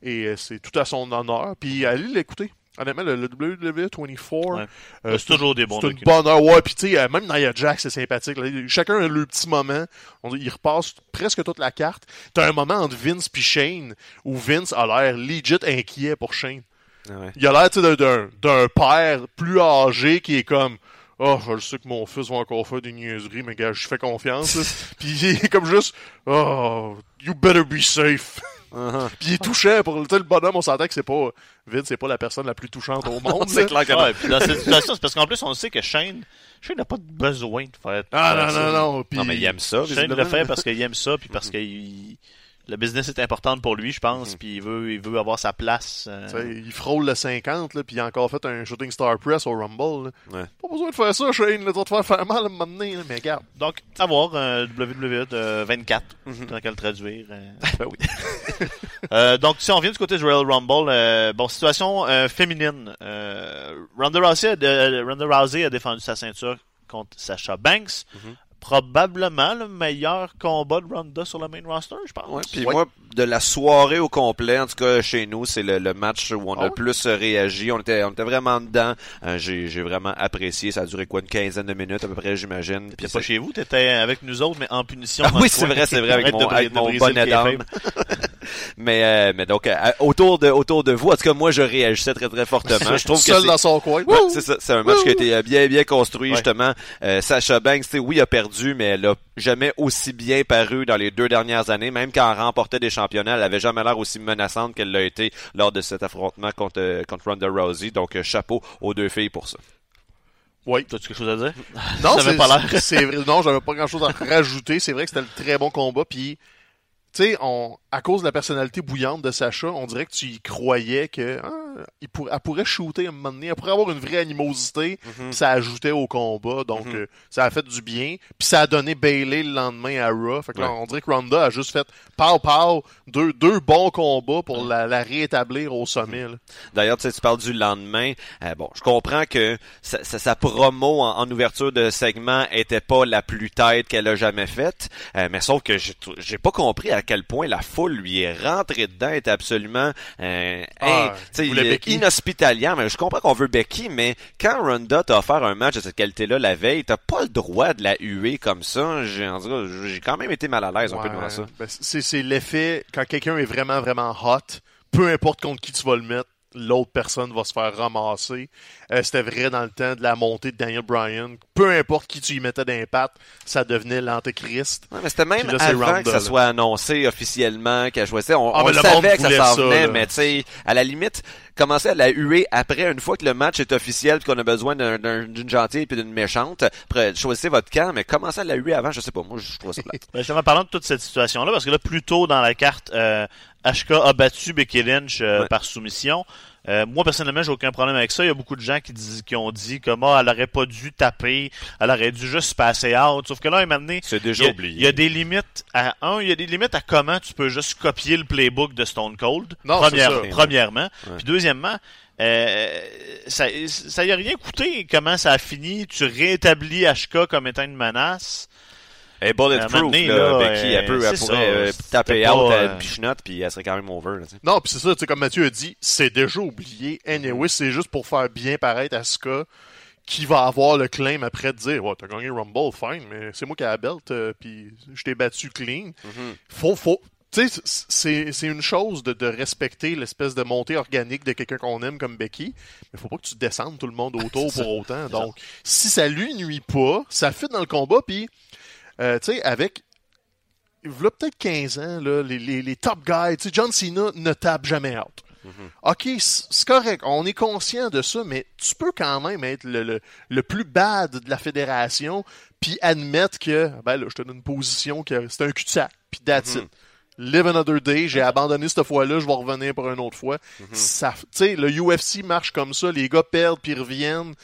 et euh, c'est tout à son honneur. Puis allez l'écouter. Honnêtement, le, le W24, euh, c'est toujours des bons C'est une bonne heure. Ouais, puis tu sais, même Nia Jax, c'est sympathique. Chacun a le petit moment. On, il repasse presque toute la carte. T'as un moment entre Vince puis Shane où Vince a l'air legit inquiet pour Shane. Ah il a l'air d'un, d'un père plus âgé qui est comme Oh, je sais que mon fils va encore faire des niaiseries, mais gars, je fais confiance. Puis il est comme juste Oh, you better be safe. Uh-huh. Puis il est touchant pour le bonhomme, on s'entend que c'est pas Vince, c'est pas la personne la plus touchante au monde. c'est clair que ouais, puis dans cette situation, c'est parce qu'en plus on sait que Shane Shane n'a pas besoin de faire Ah non non non, non mais il aime ça. Shane le fait parce qu'il aime ça puis parce qu'il le business est important pour lui, je pense, mhm. puis il veut, il veut avoir sa place. Euh... Il frôle le 50, là, puis il a encore fait un Shooting Star Press au Rumble. Ouais. Pas besoin de faire ça, Shane, là, tu vas te faire faire mal à un moment donné, mais regarde. Donc, à voir, euh, WWE de 24, mm -hmm. tant qu'à le traduire. Euh... ben oui. euh, donc, si on vient du côté du Royal Rumble, euh, bon, situation euh, féminine. Ronda Rousey, a, Ronda Rousey a défendu sa ceinture contre Sasha Banks. Mm -hmm probablement le meilleur combat de Ronda sur le main roster, je pense. Ouais, puis moi, de la soirée au complet, en tout cas chez nous, c'est le, match où on a le ah plus réagi. On était, on était vraiment dedans. Euh, j'ai, j'ai vraiment apprécié. Ça a duré quoi, une quinzaine de minutes à peu près, j'imagine. Puis pas chez vous, t'étais avec nous autres, mais en punition. Ah, oui, c'est vrai, c'est vrai, avec mon, avec mon bonnet d'âme. mais, euh, mais donc, euh, autour de, autour de vous, en tout cas, moi, je réagissais très, très fortement. Je trouve Seul dans son coin. c'est ça. C'est un match qui a été bien, bien construit, justement. Sacha Banks, oui, a perdu, mais elle a jamais aussi bien paru dans les deux dernières années. Même quand elle remportait des championnats, elle avait jamais l'air aussi menaçante qu'elle l'a été lors de cet affrontement contre, euh, contre Ronda Rousey. Donc, euh, chapeau aux deux filles pour ça. Oui. T'as-tu quelque chose à dire? Non, c'est pas l'air. non, j'avais pas grand chose à rajouter. C'est vrai que c'était un très bon combat. Puis, tu sais, on, à cause de la personnalité bouillante de Sacha, on dirait que tu y croyais que ah, il pour- elle pourrait shooter à un moment donné, elle pourrait avoir une vraie animosité, Mhm. ça ajoutait au combat, donc Mhm. euh, ça a fait du bien. Puis ça a donné Bailey le lendemain à Raw. Fait que là, Ouais. on dirait que Ronda a juste fait pow pow, deux, deux bons combats pour la, la réétablir au sommet. D'ailleurs, tu sais, tu parles du lendemain. Euh, bon, je comprends que sa, sa- sa promo en, en ouverture de segment était pas la plus tête qu'elle a jamais faite, euh, mais sauf que j'ai pas compris à quel point la foule lui est rentrée dedans, était absolument euh, Ah, il inhospitalière. Mais je comprends qu'on veut Becky, mais quand Ronda t'a offert un match de cette qualité-là la veille, t'as pas le droit de la huer comme ça. J'ai j'ai quand même été mal à l'aise un peu Ouais, devant ça. ben, c'est c'est l'effet quand quelqu'un est vraiment, vraiment hot, peu importe contre qui tu vas le mettre, l'autre personne va se faire ramasser. Euh, C'était vrai dans le temps de la montée de Daniel Bryan. Peu importe qui tu y mettais d'impact, ça devenait l'antéchrist. Ouais, mais c'était même là, c'est avant Ronda, que ça là. soit annoncé officiellement qu'elle choisissait. On, Ah, on monde savait que ça s'en ça, venait, là. mais tu sais, à la limite, commencer à la huer après, une fois que le match est officiel, qu'on a besoin d'un- d'un- d'une gentille puis d'une méchante, après, choisissez votre camp, mais commencer à la huer avant, je sais pas, moi, je trouve ça plate. Ben, justement, parlant de toute cette situation-là, parce que là, plus tôt dans la carte, euh, Ashka a battu Becky Lynch euh, Ouais. par soumission. Euh, moi, personnellement, j'ai aucun problème avec ça. Il y a beaucoup de gens qui, disent, qui ont dit que ah, elle aurait pas dû taper, elle aurait dû juste passer out. Sauf que là, elle m'a C'est il déjà a, oublié. il y a des limites à un, il y a des limites à comment tu peux juste copier le playbook de Stone Cold. Non, première- ça. premièrement. Ouais. Puis deuxièmement, euh, ça, ça y a rien coûté comment ça a fini. Tu réétablis Ashka comme étant une menace. Elle est bulletproof, là, là, Becky, euh, elle, peut, elle pourrait ça, euh, taper pas, out à euh, une pichenote, puis elle serait quand même over, là. Non, puis c'est ça, tu sais, comme Mathieu a dit, c'est déjà oublié. Anyway, c'est juste pour faire bien paraître à Ska qui va avoir le claim après de dire, ouais, t'as gagné Rumble, fine, mais c'est moi qui ai la belt, euh, puis je t'ai battu clean. Mhm. Faut, faut, tu sais, c'est, c'est une chose de, de respecter l'espèce de montée organique de quelqu'un qu'on aime comme Becky, mais faut pas que tu descendes tout le monde autour pour autant. Donc, si ça lui nuit pas, ça fit dans le combat, puis, euh, tu sais, avec, voilà peut-être 15 ans, là, les, les, les top guys, tu sais, John Cena ne tape jamais out. OK, c- c'est correct, on est conscient de ça, mais tu peux quand même être le, le, le plus bad de la fédération, puis admettre que, ben là, je te donne une position que c'est un cul-de-sac, puis that's Mhm. it. Live another day, j'ai abandonné cette fois-là, je vais revenir pour une autre fois. Ça, tu sais, le UFC marche comme ça, les gars perdent puis reviennent.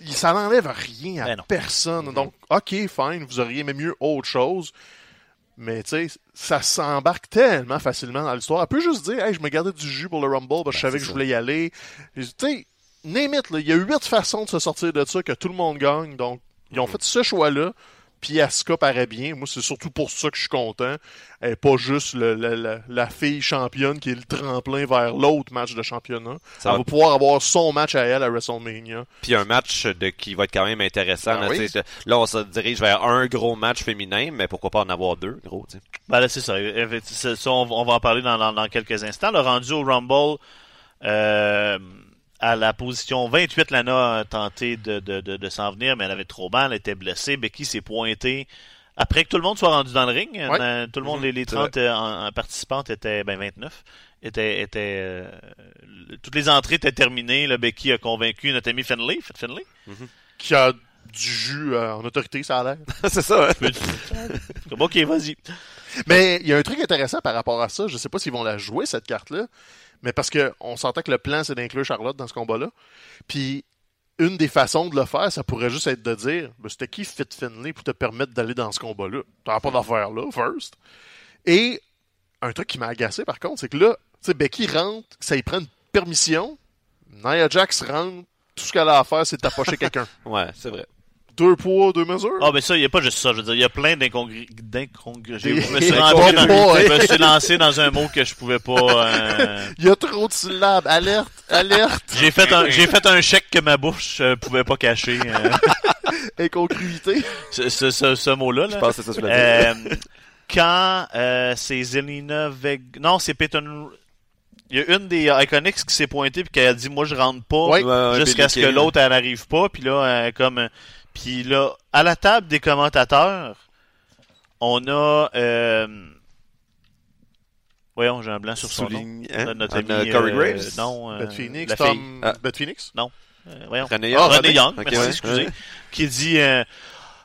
Il- Ça n'enlève rien à Ben personne. Donc, OK, fine, vous auriez même mieux autre chose. Mais tu sais, ça s'embarque tellement facilement dans l'histoire. Elle peut juste dire, hey, je me gardais du jus pour le Rumble, parce que je Ben, savais que je voulais y aller. Tu sais, name it, il y a huit façons de se sortir de ça que tout le monde gagne. Donc, ils ont fait ce choix-là. Puis Asuka paraît bien. Moi, c'est surtout pour ça que je suis content. Elle est pas juste le- la- la- la fille championne qui est le tremplin vers l'autre match de championnat. Ça elle va- va pouvoir avoir son match à elle à WrestleMania. Puis un match de qui va être quand même intéressant. Ben là, oui. on se dirige vers un gros match féminin, mais pourquoi pas en avoir deux, gros. Ben là, c'est ça. Effectivement, c'est- ça, on, on va en parler dans, dans, dans quelques instants. Le rendu au Rumble, euh, à la position 28, Lana a tenté de, de, de, de s'en venir, mais elle avait trop mal, elle était blessée. Becky s'est pointée après que tout le monde soit rendu dans le ring. Ouais. Euh, tout le monde, les, les c'est 30 euh, en- en participantes étaient, ben 29, étaient, étaient euh, toutes les entrées étaient terminées. Becky a convaincu notre ami Finlay, Fit Finlay. Qui a du jus euh, en autorité, ça a l'air. c'est ça, hein? Ok, vas-y. Mais il y a un truc intéressant par rapport à ça. Je sais pas s'ils vont la jouer, cette carte-là. Mais parce que on s'entend que le plan, c'est d'inclure Charlotte dans ce combat-là. Puis, une des façons de le faire, ça pourrait juste être de dire ben, c'était qui Fit Finlay pour te permettre d'aller dans ce combat-là? T'as pas d'affaire là, first. Et un truc qui m'a agacé, par contre, c'est que là, tu sais, Becky rentre, ça y prend une permission. Nia Jax rentre, tout ce qu'elle a à faire, c'est de tapocher quelqu'un. Ouais, c'est vrai. Deux poids, deux mesures? Ah, ben ça, il n'y a pas juste ça. Je veux dire, il y a plein d'incongrus. d'incongrus- Je me suis des rentré dans, combats, je me suis lancé dans un mot que je pouvais pas. euh, Il y a trop de syllabes. Alerte, alerte, J'ai fait un, j'ai fait un chèque que ma bouche euh, pouvait pas cacher. euh, incongruité. ce, ce, ce, ce mot-là. Je Là. pense que c'est ça je. Euh, quand euh, c'est Zelina Veg... Non, c'est Peyton... Il y a une des Iconics qui s'est pointée puis qui a dit moi je rentre pas Ouais. Jusqu'à ce que l'autre elle n'arrive pas puis là euh, comme euh, puis là à la table des commentateurs on a euh... voyons j'ai un blanc sur son nom hein? notre On ami Corey euh, Graves? non euh, Beth Phoenix, Tom. Ah. Beth Phoenix? fille. Euh, voyons René Ah, Young. René Young, merci, ouais. excusez, Ouais. qui dit euh,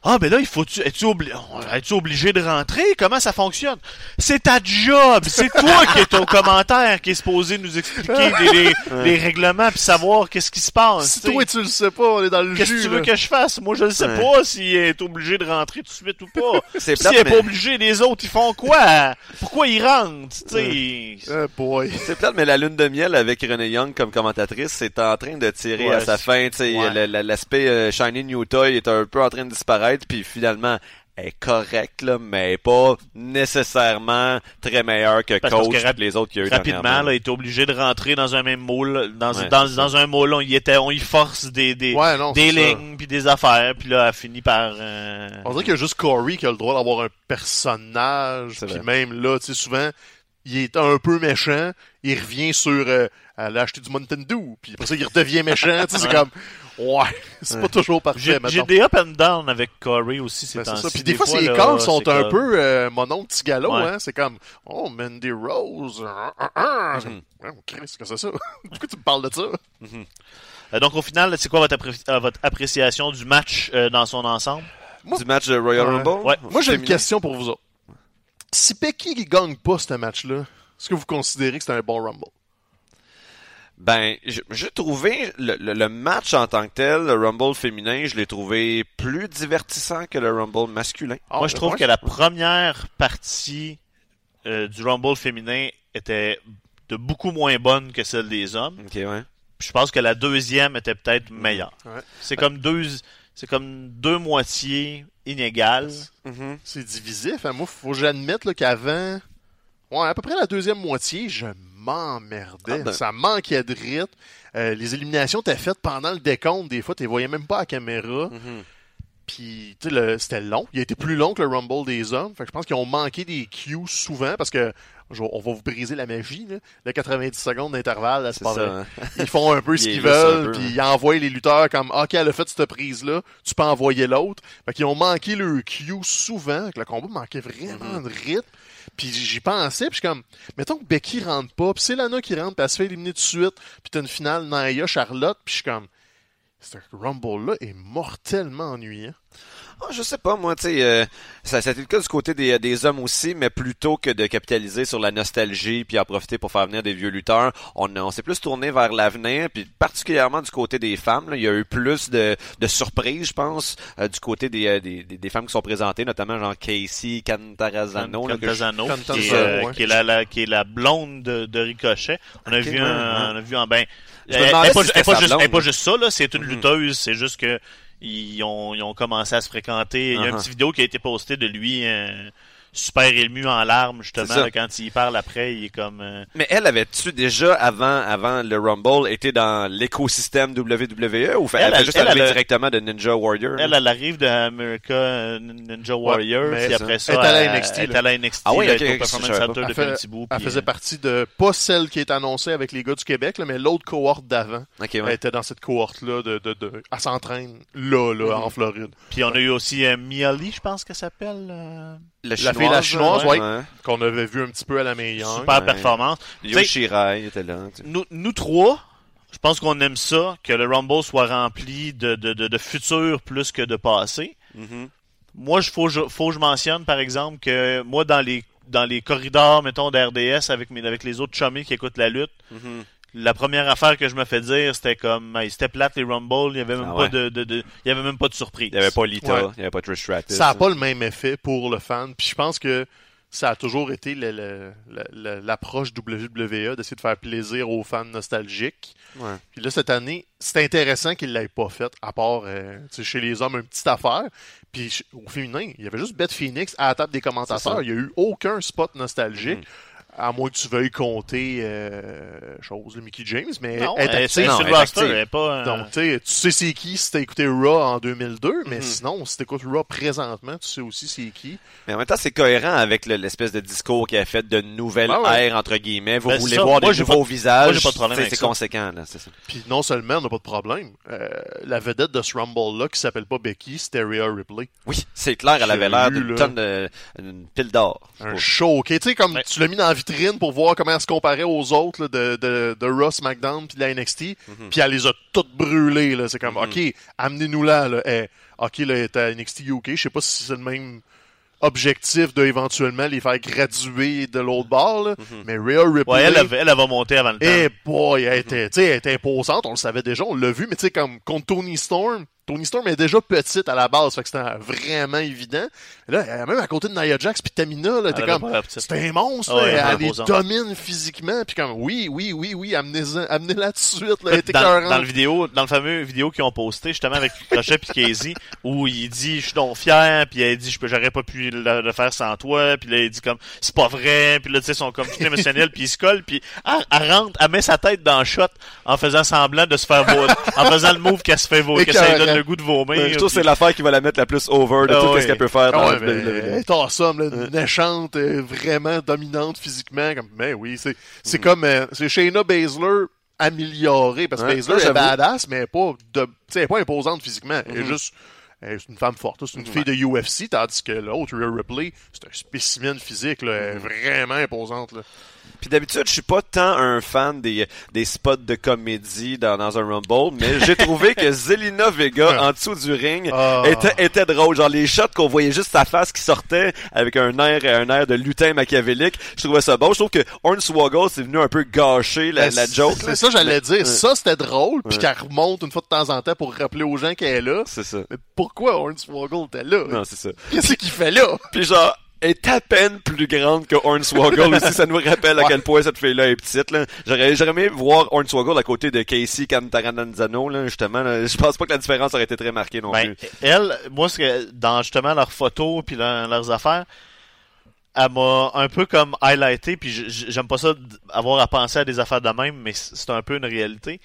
Ah, ben là, il faut tu es-tu obli- es-tu obligé de rentrer? Comment ça fonctionne? C'est ta job! C'est toi qui est au commentaire qui est supposé nous expliquer les, les, les règlements puis savoir qu'est-ce qui se passe. Si toi tu le sais pas, on est dans le Qu'est-ce que tu veux là. que je fasse? Moi, je ne sais Ouais. pas s'il est obligé de rentrer tout de suite ou pas. C'est S'il est mais- pas obligé, les autres, ils font quoi? Pourquoi ils rentrent? Tu sais, Eh boy. C'est plate, mais la lune de miel avec René Young comme commentatrice, c'est en train de tirer Ouais, à sa fin. ouais. le- le- L'aspect euh, Shiny New Toy est un peu en train de disparaître, puis finalement, elle est correcte, là, mais pas nécessairement très meilleure que Parce- Coach que rap- et les autres qu'il y a eu rapidement, là, il était obligé de rentrer dans un même moule. Dans, Ouais, dans, un moule, on y était, on y force des, des, Ouais, non, des lignes puis des affaires, puis là, elle finit par... euh, On dirait qu'il y a juste Corey qui a le droit d'avoir un personnage. Puis même là, tu sais, souvent, il est un peu méchant. Il revient sur euh, elle a acheté du Nintendo. Puis après ça, il redevient méchant. tu sais, c'est comme ouais, c'est pas toujours parfait. J'ai des up and down avec Corey aussi ces Ben, c'est temps-ci. ça. Puis des, fois, fois, ses là, calls sont un comme- peu euh, mon oncle petit galop, Ouais. hein. C'est comme Oh, Mandy Rose. Ouais, Christ, qu'est-ce que c'est ça? Pourquoi tu me parles de ça? Euh, donc, au final, c'est quoi votre, appré- euh, votre appréciation du match euh, dans son ensemble? Du match de Royal. Rumble? Ouais. Moi, j'ai une question pour vous autres. Si Becky ne gagne pas ce match-là, est-ce que vous considérez que c'est un bon Rumble? Ben, j'ai trouvé le, le- le match en tant que tel, le Rumble féminin, je l'ai trouvé plus divertissant que le Rumble masculin. Moi, je trouve ouais? que la première partie euh, du Rumble féminin était de beaucoup moins bonne que celle des hommes. Ok, ouais. Puis je pense que la deuxième était peut-être meilleure. Ouais. C'est comme deux, c'est comme deux moitiés inégales. Mhm. C'est divisif. Hein. Moi, faut que j'admette qu'avant, ouais, à peu près la deuxième moitié, je m'emmerdais. Ah ben. Ça manquait de rythme. Euh, les éliminations étaient faites pendant le décompte. Des fois, tu les voyais même pas à la caméra. Mhm. Puis, tu sais, le- c'était long. Il a été plus long que le Rumble des hommes. Fait que je pense qu'ils ont manqué des cues souvent parce que on va vous briser la magie. Là. Le 90 secondes d'intervalle, c'est pas ça. vrai. hein. Ils font un peu ce Ils qu'ils veulent, puis hein. ils envoient les lutteurs comme OK, elle a fait cette prise-là, tu peux envoyer l'autre. Fait qu'ils ont manqué le cue souvent, que le combat manquait vraiment Mm-hmm. de rythme. Puis j'y pensais, puis comme, mettons que Becky rentre pas, puis c'est Lana qui rentre, puis elle se fait éliminer de suite, puis t'as une finale Naya, Charlotte, puis je suis comme, ce Rumble-là est mortellement ennuyant. Ah, je sais pas, moi, tu sais, euh, ça, ça a été le cas du côté des, des hommes aussi, mais plutôt que de capitaliser sur la nostalgie puis en profiter pour faire venir des vieux lutteurs, on, on s'est plus tourné vers l'avenir, puis particulièrement du côté des femmes, là, il y a eu plus de, de surprises, je pense, euh, du côté des, euh, des, des, femmes qui sont présentées, notamment genre Casey Cantarazano, je- qui, euh, ouais. qui est la, la- qui est la blonde de, de Ricochet. On a vu ouais, un, ouais. on a vu un ben. Elle pas, si elle juste, elle est pas blonde. juste ça là, c'est une Mhm. lutteuse. C'est juste que ils ont, ils ont commencé à se fréquenter. Il y a une Uh-huh. petite vidéo qui a été postée de lui super ému en larmes justement là, quand il parle après. Il est comme euh, Mais elle avait-tu déjà, avant, avant le Rumble, été dans l'écosystème WWE ou fait, Elle, elle, a elle- juste elle, arrivé elle a- directement de Ninja Warrior? elle, elle arrive de America euh, Ninja Warrior, puis après ça, Elle est à NXT, elle est à NXT, Ah oui, là, ok, elle est au ok, Performance Center pas. de Elle petit bout. Elle faisait euh, partie de, pas celle qui est annoncée avec les gars du Québec, là, mais l'autre cohorte d'avant. Ok, Elle ouais. était dans cette cohorte-là de, de, de, elle s'entraîne là, là, Mhm. en Floride. Puis on a eu aussi euh, Mia Lee, je pense qu'elle s'appelle. euh, La fille, la chinoise, ouais. Qu'on avait vu un petit peu à la Young. super ouais. performance. Yo Shirai était là. nous, nous trois, je pense qu'on aime ça, que le Rumble soit rempli de, de, de, de futur plus que de passé. Mhm. Moi, il faut, que je- faut que je mentionne, par exemple, que moi, dans les dans les corridors, mettons, d'RDS avec, mes, avec les autres chummies qui écoutent la lutte, Mhm. La première affaire que je me fais dire, c'était comme, hey, c'était plate les Rumble, il y avait même Ah pas ouais. de, de, de- il y avait même pas de surprise. Il n'y avait pas Lita, Ouais. il n'y avait pas Trish Stratus. Ça n'a pas le même effet pour le fan. Puis je pense que ça a toujours été l'approche WWE d'essayer de faire plaisir aux fans nostalgiques. Ouais. Puis là, cette année, c'est intéressant qu'il ne l'ait pas fait, à part euh, tu sais, chez les hommes, une petite affaire. Puis au féminin, il y avait juste Beth Phoenix à la table des commentateurs. Il n'y a eu aucun spot nostalgique. Mhm. À moins que tu veuilles compter euh, chose, le Mickey James, mais Non, elle est elle est active. sur le roster, pas... euh, Donc, tu sais, c'est qui si t'as écouté Raw en 2002, mais Mhm. sinon, si t'écoutes Raw présentement, tu sais aussi c'est qui. Mais en même temps, c'est cohérent avec le- l'espèce de discours qui a fait de nouvelles ouais. ères, entre guillemets. Vous Ben, voulez voir Moi, des nouveaux pas- visages. C'est conséquent, là, c'est ça. Puis non seulement, on n'a pas de problème, euh, la vedette de ce Rumble-là, qui s'appelle pas Becky, c'était Rhea Ripley. Oui, c'est clair, elle avait l'air d'une tonne de, une pile d'or. Un show, ok? Tu sais, comme Ouais. tu l'as mis dans la vitrine pour voir comment elle se comparait aux autres là, de, de, de Raw, SmackDown puis de la NXT. Puis elle les a toutes brûlées. Là. C'est comme, OK, amenez-nous là. là. Eh, OK, là, elle est à NXT UK. Je sais pas si c'est le même objectif de éventuellement les faire graduer de l'autre bord. Là. Mais Rhea Ripley... Ouais, elle, avait- elle, elle va monter avant le temps. Eh boy, elle était, tu sais, elle était imposante, on le savait déjà, on l'a vu, mais tu sais, comme contre Tony Storm, Tony Storm est déjà petite à la base, fait que c'était vraiment évident. Et là, même à côté de Nia Jax puis Tamina, là, t'es comme, c'est un monstre, Ah là, elle elle les domine physiquement, puis comme, oui, oui, oui, oui, amenez-la amenez tout de suite, là, elle était dans, dans le vidéo, dans le fameux vidéo qu'ils ont posté justement avec Crochet puis Casey, où il dit je suis donc fier, puis elle dit j'aurais pas pu le, le faire sans toi, puis là il dit comme c'est pas vrai, puis là tu sais ils sont comme tout émotionnels, puis ils se collent, puis elle, elle rentre, elle met sa tête dans le shot en faisant semblant de se faire vomir, en faisant le move qu'elle se fait que le goût de vomir. Je trouve que c'est l'affaire qui va la mettre la plus over de Ah tout ouais. ce qu'elle peut faire Ah ouais, le- le- elle est awesome, là, méchante, euh, vraiment dominante physiquement. Comme, mais oui, c'est c'est comme euh, c'est Shayna Baszler améliorée parce que Baszler est badass, mais elle est pas de, tu sais, elle est pas imposante physiquement. Elle est Mhm. juste elle est une femme forte, c'est une fille de UFC, tandis que l'autre, Rhea Ripley, c'est un spécimen physique, là, elle est vraiment imposante. Là. Puis d'habitude, je suis pas tant un fan des, des spots de comédie dans, dans un Rumble, mais j'ai trouvé que Zelina Vega, en dessous du ring, Ah. était, était drôle. Genre les shots qu'on voyait juste sa face qui sortait avec un air, un air de lutin machiavélique. Je trouvais ça bon. Je trouve que Hornswoggle, c'est venu un peu gâcher la, Ben, la joke. C'est ça, j'allais dire. Ouais. Ça, c'était drôle, puis Ouais. qu'elle remonte une fois de temps en temps pour rappeler aux gens qu'elle est là. C'est ça. Mais pourquoi Hornswoggle était là? Non, c'est ça. Qu'est-ce qu'il fait là? Puis genre, est à peine plus grande que Hornswoggle aussi. Ça nous rappelle à quel point cette fille-là est petite. Là. J'aurais, j'aurais aimé voir Hornswoggle à côté de Casey Cantaranzano, là, justement. Là. Je pense pas que la différence aurait été très marquée non Ben, plus. elle, moi, ce que, dans justement leurs photos puis leur- leurs affaires, elle m'a un peu comme highlighté, puis j'aime pas ça avoir à penser à des affaires de même, mais c'est un peu une réalité.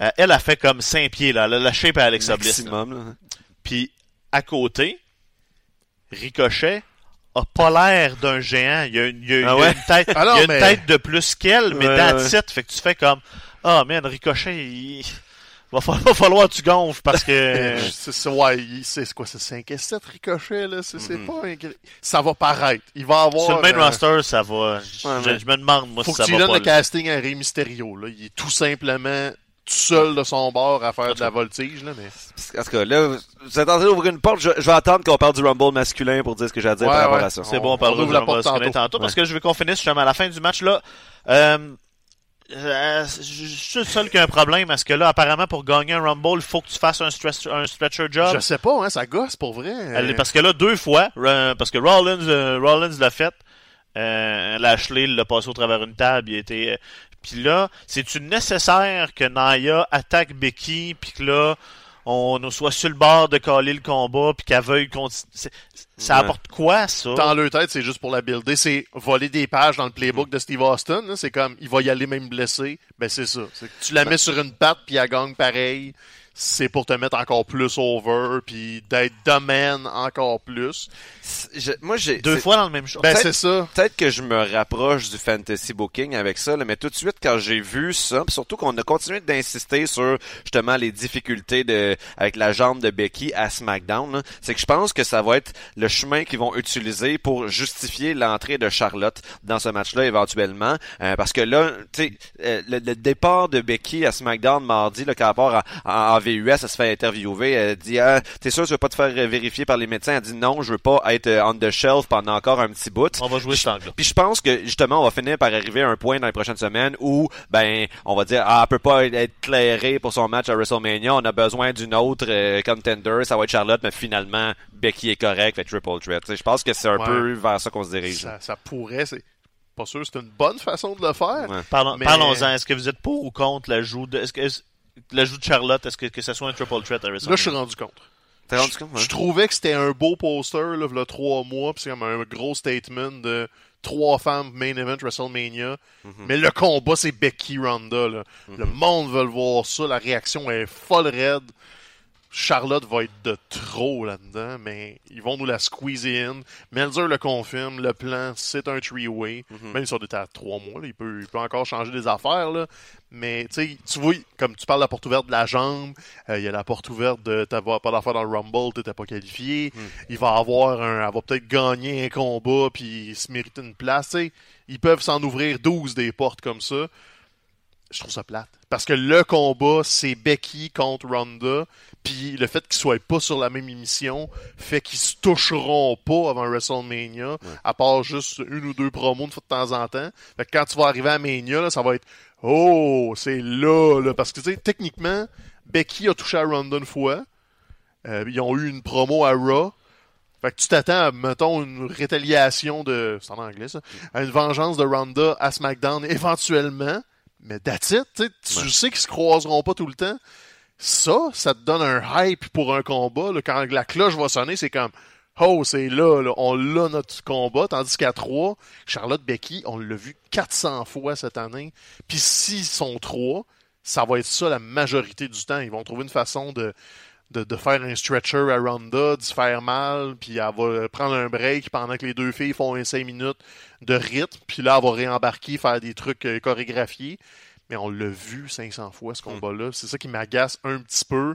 Euh, elle a fait comme 5 pieds, là, la, la shape à Alexa Bliss. Puis à côté, Ricochet a pas l'air d'un géant. Il y a, une- il y a- il y a Ah ouais? une tête, Ah non, il y a une mais- tête de plus qu'elle, mais Ouais, that's it. Fait que tu fais comme, ah man, Ricochet, il... va, falloir, va falloir que tu gonfles parce que... C'est ouais, c'est quoi, c'est 5 et 7 ricochets, là? C'est c'est Mhm. pas un... Ça va paraître. Il va avoir... Sur le main euh, roster, ça va. Je, Ouais, je- me demande, moi, Faut si que ça tu va donnes pas. le là. casting à Rey Mysterio, là. Il est tout simplement tout seul de son bord à faire de la voltige, là, mais... En tout cas, là, vous êtes en train d'ouvrir une porte. Je, je vais attendre qu'on parle du Rumble masculin pour dire ce que j'ai à dire Ouais, par rapport ouais. à ça. C'est On- bon, on parlera du la porte Rumble masculin tantôt. tantôt, parce que je veux qu'on finisse justement à la fin du match là. Euh, euh, je suis le seul qui a un problème parce que là, apparemment, pour gagner un Rumble, il faut que tu fasses un, stretch, un stretcher job. Je sais pas, hein, ça gosse pour vrai. Elle- parce que là, deux fois, parce que Rollins, euh, Rollins l'a fait, euh, Lashley l'a passé au travers une table, il était. euh, puis là, c'est-tu nécessaire que Naya attaque Becky, puis que là, on soit sur le bord de caler le combat, puis qu'elle veuille continuer. Ça Ouais. apporte quoi, ça? Dans leur tête, c'est juste pour la builder. C'est voler des pages dans le playbook de Steve Austin. C'est comme, il va y aller même blessé. Ben, c'est ça. Que tu la mets sur une patte, puis elle gagne pareil. C'est pour te mettre encore plus over, puis d'être domaine encore plus. Je- moi, j'ai. Deux fois dans le même show. Ben, Peut-être- c'est ça. Peut-être que je me rapproche du fantasy booking avec ça, là, mais tout de suite quand j'ai vu ça, pis surtout qu'on a continué d'insister sur justement les difficultés de avec la jambe de Becky à SmackDown, là, c'est que je pense que ça va être le chemin qu'ils vont utiliser pour justifier l'entrée de Charlotte dans ce match-là éventuellement, Euh, parce que là, tu sais, euh, le, le départ de Becky à SmackDown mardi, là, par rapport à, à- en VUS, elle se fait interviewer, elle dit ah, t'es sûr que tu veux pas te faire vérifier par les médecins, elle dit non, je veux pas être euh, on the shelf pendant encore un petit bout. On va jouer cet angle. Puis je pense que justement on va finir par arriver à un point dans les prochaines semaines où ben on va dire ah elle peut pas être clairée pour son match à WrestleMania, on a besoin d'une autre euh, contender, ça va être Charlotte, mais finalement Becky est correct, fait triple threat. Je pense que c'est un Ouais. peu vers ça qu'on se dirige. Ça, ça pourrait, c'est pas sûr, c'est une bonne façon de le faire. Ouais. Parlons, Mais- Parlons-en. Est-ce que vous êtes pour ou contre l'ajout de, est-ce que, est-ce- l'ajout de Charlotte, est-ce que, que ça soit un triple threat à Là, je suis WrestleMania? rendu contre. T'es rendu compte? Je trouvais que c'était un beau poster, là, il trois mois, puis c'est comme un gros statement de trois femmes main event WrestleMania. Mhm. Mais le combat, c'est Becky Ronda, là. Le monde veut le voir ça, la réaction est folle raide. Charlotte va être de trop là-dedans, mais ils vont nous la squeezer in. Melzer le confirme, le plan, c'est un three-way. Mhm. Même si on était à trois mois, là, il, peut, il peut encore changer des affaires. Là. Mais tu sais, tu vois, comme tu parles de la porte ouverte de la jambe, euh, il y a la porte ouverte de t'avoir pas d'affaires dans le Rumble, t'étais pas qualifié. Mhm. Il va avoir un. Elle va peut-être gagner un combat puis se mériter une place. Ils peuvent s'en ouvrir 12 des portes comme ça. Je trouve ça plate. Parce que le combat, c'est Becky contre Ronda. Puis le fait qu'ils soient pas sur la même émission fait qu'ils se toucheront pas avant WrestleMania, à part juste une ou deux promos de temps en temps. Fait que quand tu vas arriver à Mania, là, ça va être Oh, c'est là, là. Parce que tu sais, techniquement, Becky a touché à Ronda une fois. Euh, ils ont eu une promo à Raw. Fait que tu t'attends à, mettons, une rétaliation de. C'est en anglais, ça. À une vengeance de Ronda à SmackDown éventuellement. Mais that's it, tu sais. Tu Ouais. sais qu'ils se croiseront pas tout le temps. Ça, ça te donne un hype pour un combat. là. Quand la cloche va sonner, c'est comme Oh, c'est là, là, on l'a notre combat. Tandis qu'à 3, Charlotte Becky, on l'a vu 400 fois cette année. Puis s'ils sont trois, ça va être ça la majorité du temps. Ils vont trouver une façon de, de, de faire un stretcher à Ronda, de se faire mal, puis elle va prendre un break pendant que les deux filles font un 5 minutes de rythme, puis là, elle va réembarquer, faire des trucs euh, chorégraphiés. Mais on l'a vu 500 fois, ce combat-là. C'est ça qui m'agace un petit peu.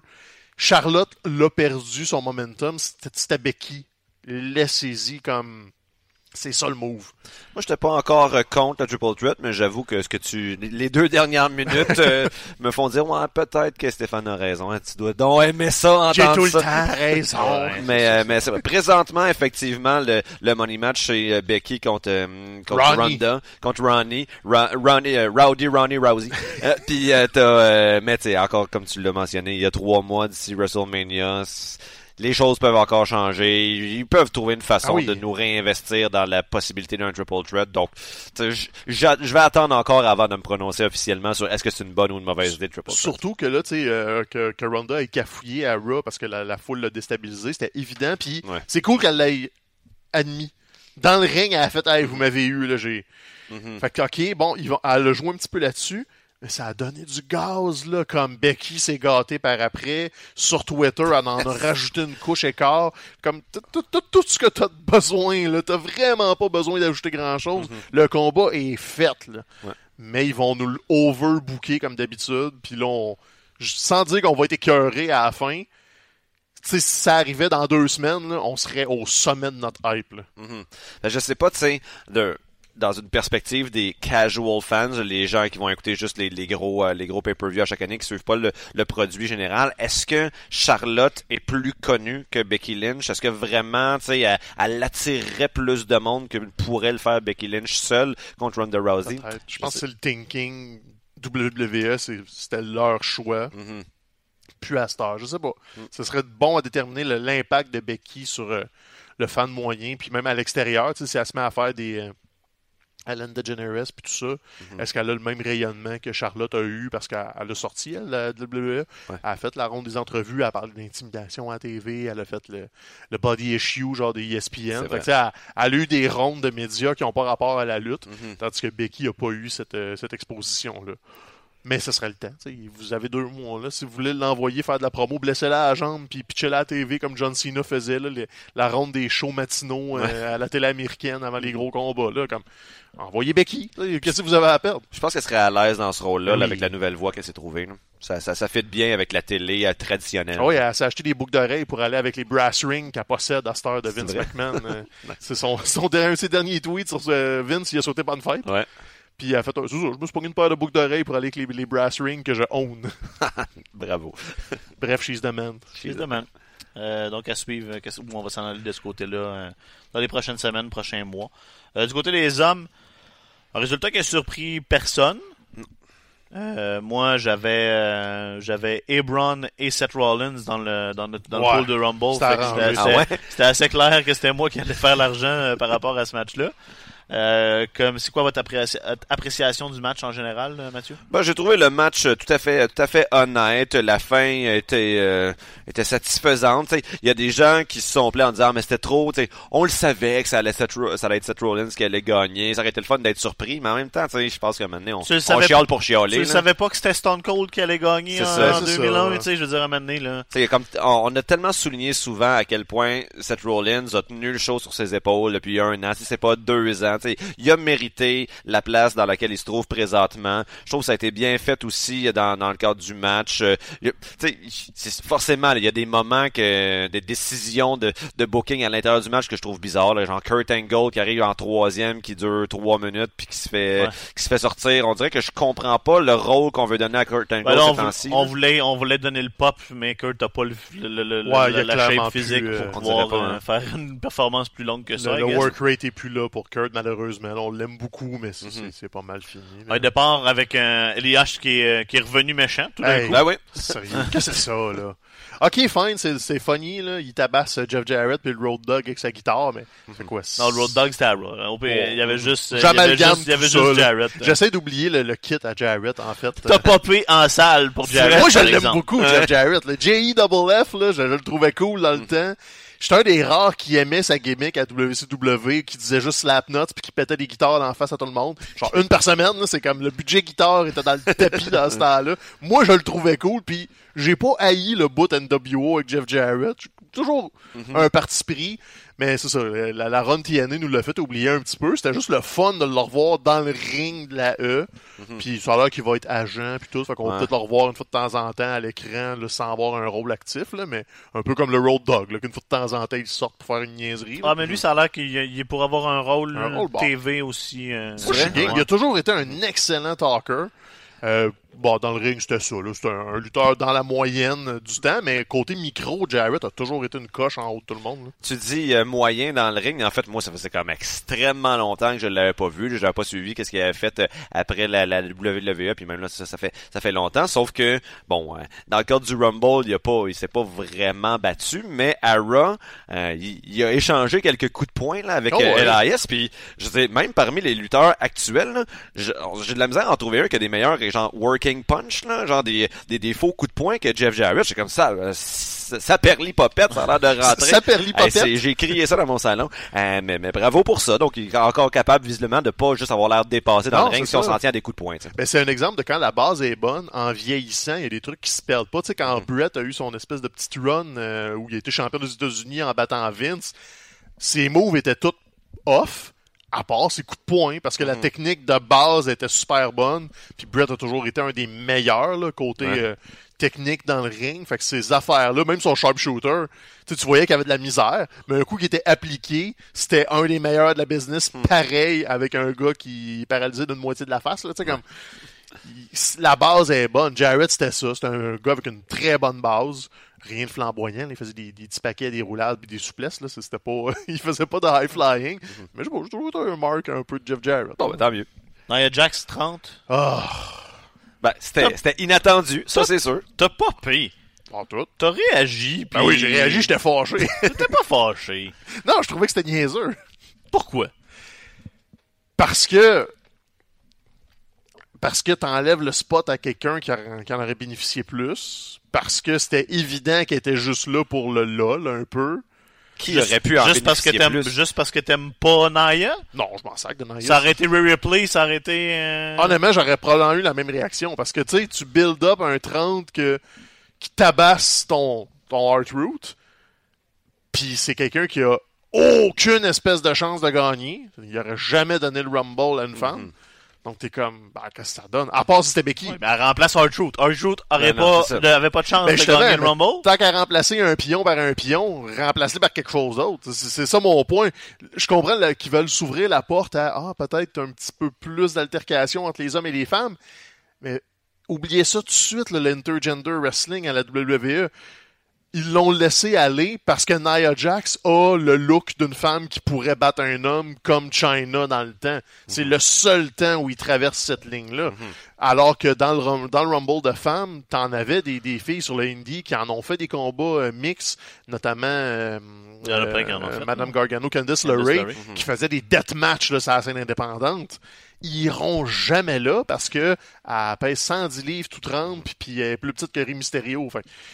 Charlotte l'a perdu son momentum. C'était c'était Becky. Laissez-y comme... C'est ça le move. Moi, j'étais pas encore euh, contre la Triple Threat, mais j'avoue que ce que tu, les deux dernières minutes euh, me font dire, ouais, peut-être que Stéphane a raison. hein, tu dois donc aimer ça, J'ai entendre tout le temps raison. Mais, euh, mais présentement, effectivement, le, le money match, c'est euh, Becky contre, euh, contre Ronnie. Ronda, contre Ronnie, Ron- Ronnie euh, Rowdy, Ronnie, Rousey. Puis euh, t'as, euh, mais tu sais, encore comme tu l'as mentionné, il y a trois mois d'ici WrestleMania. Les choses peuvent encore changer. Ils peuvent trouver une façon Ah oui. de nous réinvestir dans la possibilité d'un triple threat. Donc, je vais attendre encore avant de me prononcer officiellement sur est-ce que c'est une bonne ou une mauvaise idée de triple threat. Surtout que là, tu sais, euh, que, que Ronda ait cafouillé à Raw parce que la, la foule l'a déstabilisé, c'était évident. Puis Ouais. c'est cool qu'elle l'ait admis. Dans le ring, elle a fait Hey, vous m'avez eu, là, j'ai. Mhm. Fait que, ok, bon, ils vont, elle a joué un petit peu là-dessus, ça a donné du gaz, là, comme Becky s'est gâtée par après. Sur Twitter, elle en a rajouté une couche écart. Comme tout ce que t'as besoin, là. T'as vraiment pas besoin d'ajouter grand-chose. Le combat est fait, là. Ouais. Mais ils vont nous overbooker comme d'habitude. Puis là, on- sans dire qu'on va être écœuré à la fin. Si ça arrivait dans deux semaines, là, on serait au sommet de notre hype. Là. Mhm. Ben, je sais pas, tu sais, de- dans une perspective des casual fans, les gens qui vont écouter juste les, les gros euh, les gros pay-per-view à chaque année, qui suivent pas le, le produit général, est-ce que Charlotte est plus connue que Becky Lynch? Est-ce que vraiment, tu sais, elle, elle attirerait plus de monde que pourrait le faire Becky Lynch seule contre Ronda Rousey? Je pense que c'est le thinking WWE, c'était leur choix. Mhm. Plus à cette heure, je sais pas. Mm. Ce serait bon à déterminer l'impact de Becky sur euh, le fan moyen, puis même à l'extérieur, tu sais, si elle se met à faire des euh, Ellen DeGeneres puis tout ça, Mhm. est-ce qu'elle a le même rayonnement que Charlotte a eu parce qu'elle elle a sorti, elle, la WWE? Ouais. Elle a fait la ronde des entrevues, elle a parlé d'intimidation à TV, elle a fait le, le body issue, genre des E ESPN. Fait que, elle a eu des rondes de médias qui n'ont pas rapport à la lutte. Mhm. Tandis que Becky n'a pas eu cette, euh, cette exposition-là. Mais ce serait le temps. Vous avez deux mois. Là. Si vous voulez l'envoyer faire de la promo, blessez-la à la jambe puis pitchez-la à la TV comme John Cena faisait. Là, les- la ronde des shows matinaux euh, à la télé américaine avant les gros combats. Là, comme, envoyez Becky. Qu'est-ce que vous avez à perdre? Je pense qu'elle serait à l'aise dans ce rôle-là, Oui. avec la nouvelle voix qu'elle s'est trouvée. là. Ça, ça, ça fit bien avec la télé euh, traditionnelle. Ah oui, elle s'est acheté des boucles d'oreilles pour aller avec les brass rings qu'elle possède à cette heure de Vince? McMahon. Euh, C'est son, son dernier, ses derniers tweets sur ce- Vince, il a sauté pas une fête. Ouais. Puis elle a fait, un- je me suis pogné une paire de boucles d'oreilles pour aller avec les, les brass rings que je own. Bravo. Bref, she's the man. She's the man. Euh, donc à suivre, euh, où on va s'en aller de ce côté-là euh, dans les prochaines semaines, prochains mois. Euh, du côté des hommes, un résultat qui a surpris personne. Euh, moi, j'avais j'avais Ebron et Seth Rollins dans le dans le, dans Ouais. le pool de Rumble. C'était Ah ouais? c'était- assez clair que c'était moi qui allais faire l'argent par rapport à ce match-là. Euh, comme c'est quoi votre appréci- appréciation du match en général, euh, Mathieu? Ben, j'ai trouvé le match euh, tout à fait, tout à fait honnête. La fin était, euh, était satisfaisante. Il y a des gens qui se sont plaints en disant Ah, mais c'était trop. t'sais, On le savait que ça allait, Seth ça allait être Seth Rollins qui allait gagner. Ça aurait été le fun d'être surpris, mais en même temps, je pense qu'à un moment donné, on, on chiale pour chialer. Tu ne savais pas que c'était Stone Cold qui allait gagner en, ça, en c'est ça, 2001, ouais. tu sais, je veux dire, à là. T'sais, comme on on a tellement souligné souvent à quel point Seth Rollins a tenu le show sur ses épaules depuis un an, si c'est pas deux ans. T'sais, il a mérité la place dans laquelle il se trouve présentement. Je trouve que ça a été bien fait aussi dans, dans le cadre du match. Euh, c'est forcément, là, il y a des moments que des décisions de, de booking à l'intérieur du match que je trouve bizarres. là. genre Kurt Angle qui arrive en troisième, qui dure trois minutes, puis qui se fait Ouais. qui se fait sortir. On dirait que je comprends pas le rôle qu'on veut donner à Kurt Angle Ben là, on, ces vou- temps-ci, on voulait, on voulait donner le pop, mais Kurt n'a pas le, le- le- le- Ouais, a la shape plus, physique euh, pour pouvoir pas, euh, hein. faire une performance plus longue que ça. Le, le work rate est plus là pour Kurt, malheureusement. Là, on l'aime beaucoup, mais c'est Mhm. c'est- c'est pas mal fini. Un départ avec un Elias qui est, qui est revenu méchant tout d'un Hey. coup. Ben oui. Sérieux, qu'est-ce que c'est ça, là? Ok, fine, c'est c'est funny, là. Il tabasse euh, Jeff Jarrett puis le Road Dog avec sa guitare, mais c'est quoi? Non, le Road Dog, c'était à. Au pire, il y avait juste, il y avait J'amalgame juste, il y avait juste ça. Jarrett. là. J'essaie d'oublier le, le kit à Jarrett, en fait. T'as popé en salle pour Jarrett. Moi, je par l'aime exemple. beaucoup, Jeff Jarrett. Le J-E-F-F, là, je, je le trouvais cool dans le temps. J'étais un des rares qui aimait sa gimmick à WCW, qui disait juste slap nuts puis qui pétait des guitares la face à tout le monde. Genre une par semaine, là, c'est comme le budget guitare était dans le tapis dans ce temps-là. Moi, je le trouvais cool, puis j'ai pas haï le bout NWO avec Jeff Jarrett. Toujours un parti pris. Mais c'est ça, la, la run TNA nous l'a fait oublier un petit peu. C'était juste le fun de le revoir dans le ring de la E. Puis ça a l'air qu'il va être agent puis tout. Fait qu'on va peut-être le revoir une fois de temps en temps à l'écran là, sans avoir un rôle actif. Là, mais un peu comme le Road Dog, là, qu'une fois de temps en temps il sort pour faire une niaiserie. là. Ah, mais lui, ça a l'air qu'il il est pour avoir un rôle, Un rôle, bon. TV aussi. euh, Moi, je suis vrai? game. Ouais. Il a toujours été un excellent talker. Euh, bon, dans le ring, c'était ça. là. C'était un, un lutteur dans la moyenne du temps, mais côté micro, Jarrett a toujours été une coche en haut de tout le monde. là. Tu dis euh, moyen dans le ring. En fait, moi, ça faisait quand même extrêmement longtemps que je l'avais pas vu. Je l'avais pas suivi. Qu'est-ce qu'il avait fait euh, après la, la WWE. Puis même là, ça, ça fait ça fait longtemps. Sauf que bon, euh, dans le cadre du Rumble, il a pas, il s'est pas vraiment battu. Mais à Raw, euh, il, il a échangé quelques coups de poing là avec Oh, ouais. LAS. Puis je sais, même parmi les lutteurs actuels, j'ai de la misère à en trouver un qui a des meilleurs genre working punch là, genre des, des, des faux coups de poing que Jeff Jarrett. C'est comme ça, euh, ça, ça perlit popette, ça a l'air de rentrer. Ça perlit Hey, popette. c'est- J'ai crié ça dans mon salon. Euh, mais, mais bravo pour ça. Donc, il est encore capable, visiblement, de pas juste avoir l'air dépassé dans Non, le ring si on s'en tient à des coups de poing. c'est un exemple de quand la base est bonne, en vieillissant, il y a des trucs qui se perdent pas. Tu sais, quand Mm-hmm. Brett a eu son espèce de petite run euh, où il été champion des États-Unis en battant Vince, ses moves étaient tous off, à part ses coups de poing, parce Mm-hmm. que la technique de base était super bonne. Puis Brett a toujours été un des meilleurs, là, côté Ouais. euh, technique dans le ring. Fait que ces affaires-là, même son sharpshooter, tu voyais qu'il avait de la misère, mais un coup qui était appliqué, c'était un des meilleurs de la business, Mm. pareil, avec un gars qui est paralysé d'une moitié de la face. Là, comme il- la base est bonne. Jarrett, c'était ça. C'était un gars avec une très bonne base. Rien de flamboyant. là. Il faisait des, des petits paquets, des roulades puis des souplesses. Là. C'était pas, il faisait pas de high flying. Mais je trouve que t'as un marque un peu de Jeff Jarrett. Bon, ben, tant mieux. Non, il y a Jax 30. Ah, Ben, c'était c'était inattendu, ça c'est sûr. T'as pas payé. pas tout. T'as réagi. Ben puis- oui, j'ai réagi, j'étais fâché. T'étais pas fâché. non, je trouvais que c'était niaiseux. Pourquoi? Parce que. Parce que t'enlèves le spot à quelqu'un qui, en aurait bénéficié plus. Parce que c'était évident qu'il était juste là pour le LOL un peu. Qui Juste- aurait pu en juste parce que t'aimes plus? Juste parce que t'aimes pas Naya? Non, je m'en sac de Nia. Ça aurait été Replay, ça aurait été... euh, Honnêtement, j'aurais probablement eu la même réaction. Parce que tu sais, tu build up un 30 que, qui tabasse ton, ton Heart Root. Puis c'est quelqu'un qui a aucune espèce de chance de gagner. Il aurait jamais donné le Rumble à une femme. Donc t'es comme, bah, qu'est-ce que ça donne? À part si c'était Becky. ouais, ben, elle remplace R-Truth. R-Truth aurait Ben non, pas, c'est ça. de- avait pas de chance Ben, de gagner le mais Rumble. Tant qu'à remplacer un pion par un pion, remplace-le par quelque chose d'autre. C'est ça mon point. Je comprends qu'ils veulent s'ouvrir la porte à ah, peut-être un petit peu plus d'altercation entre les hommes et les femmes. Mais oubliez ça tout de suite, le- l'intergender wrestling à la WWE. Ils l'ont laissé aller parce que Nia Jax a le look d'une femme qui pourrait battre un homme comme China dans le temps. C'est le seul temps où il traverse cette ligne-là. Alors que dans le, dans le Rumble de femmes, t'en avais des, des filles sur le indie qui en ont fait des combats euh, mix, notamment euh, euh, Madame non? Gargano, Candice Candice LeRae, qui faisait des deathmatchs sur la scène indépendante. Ils iront jamais là parce que elle pèse 110 livres tout trempe puis elle est plus petite que Rey Mysterio.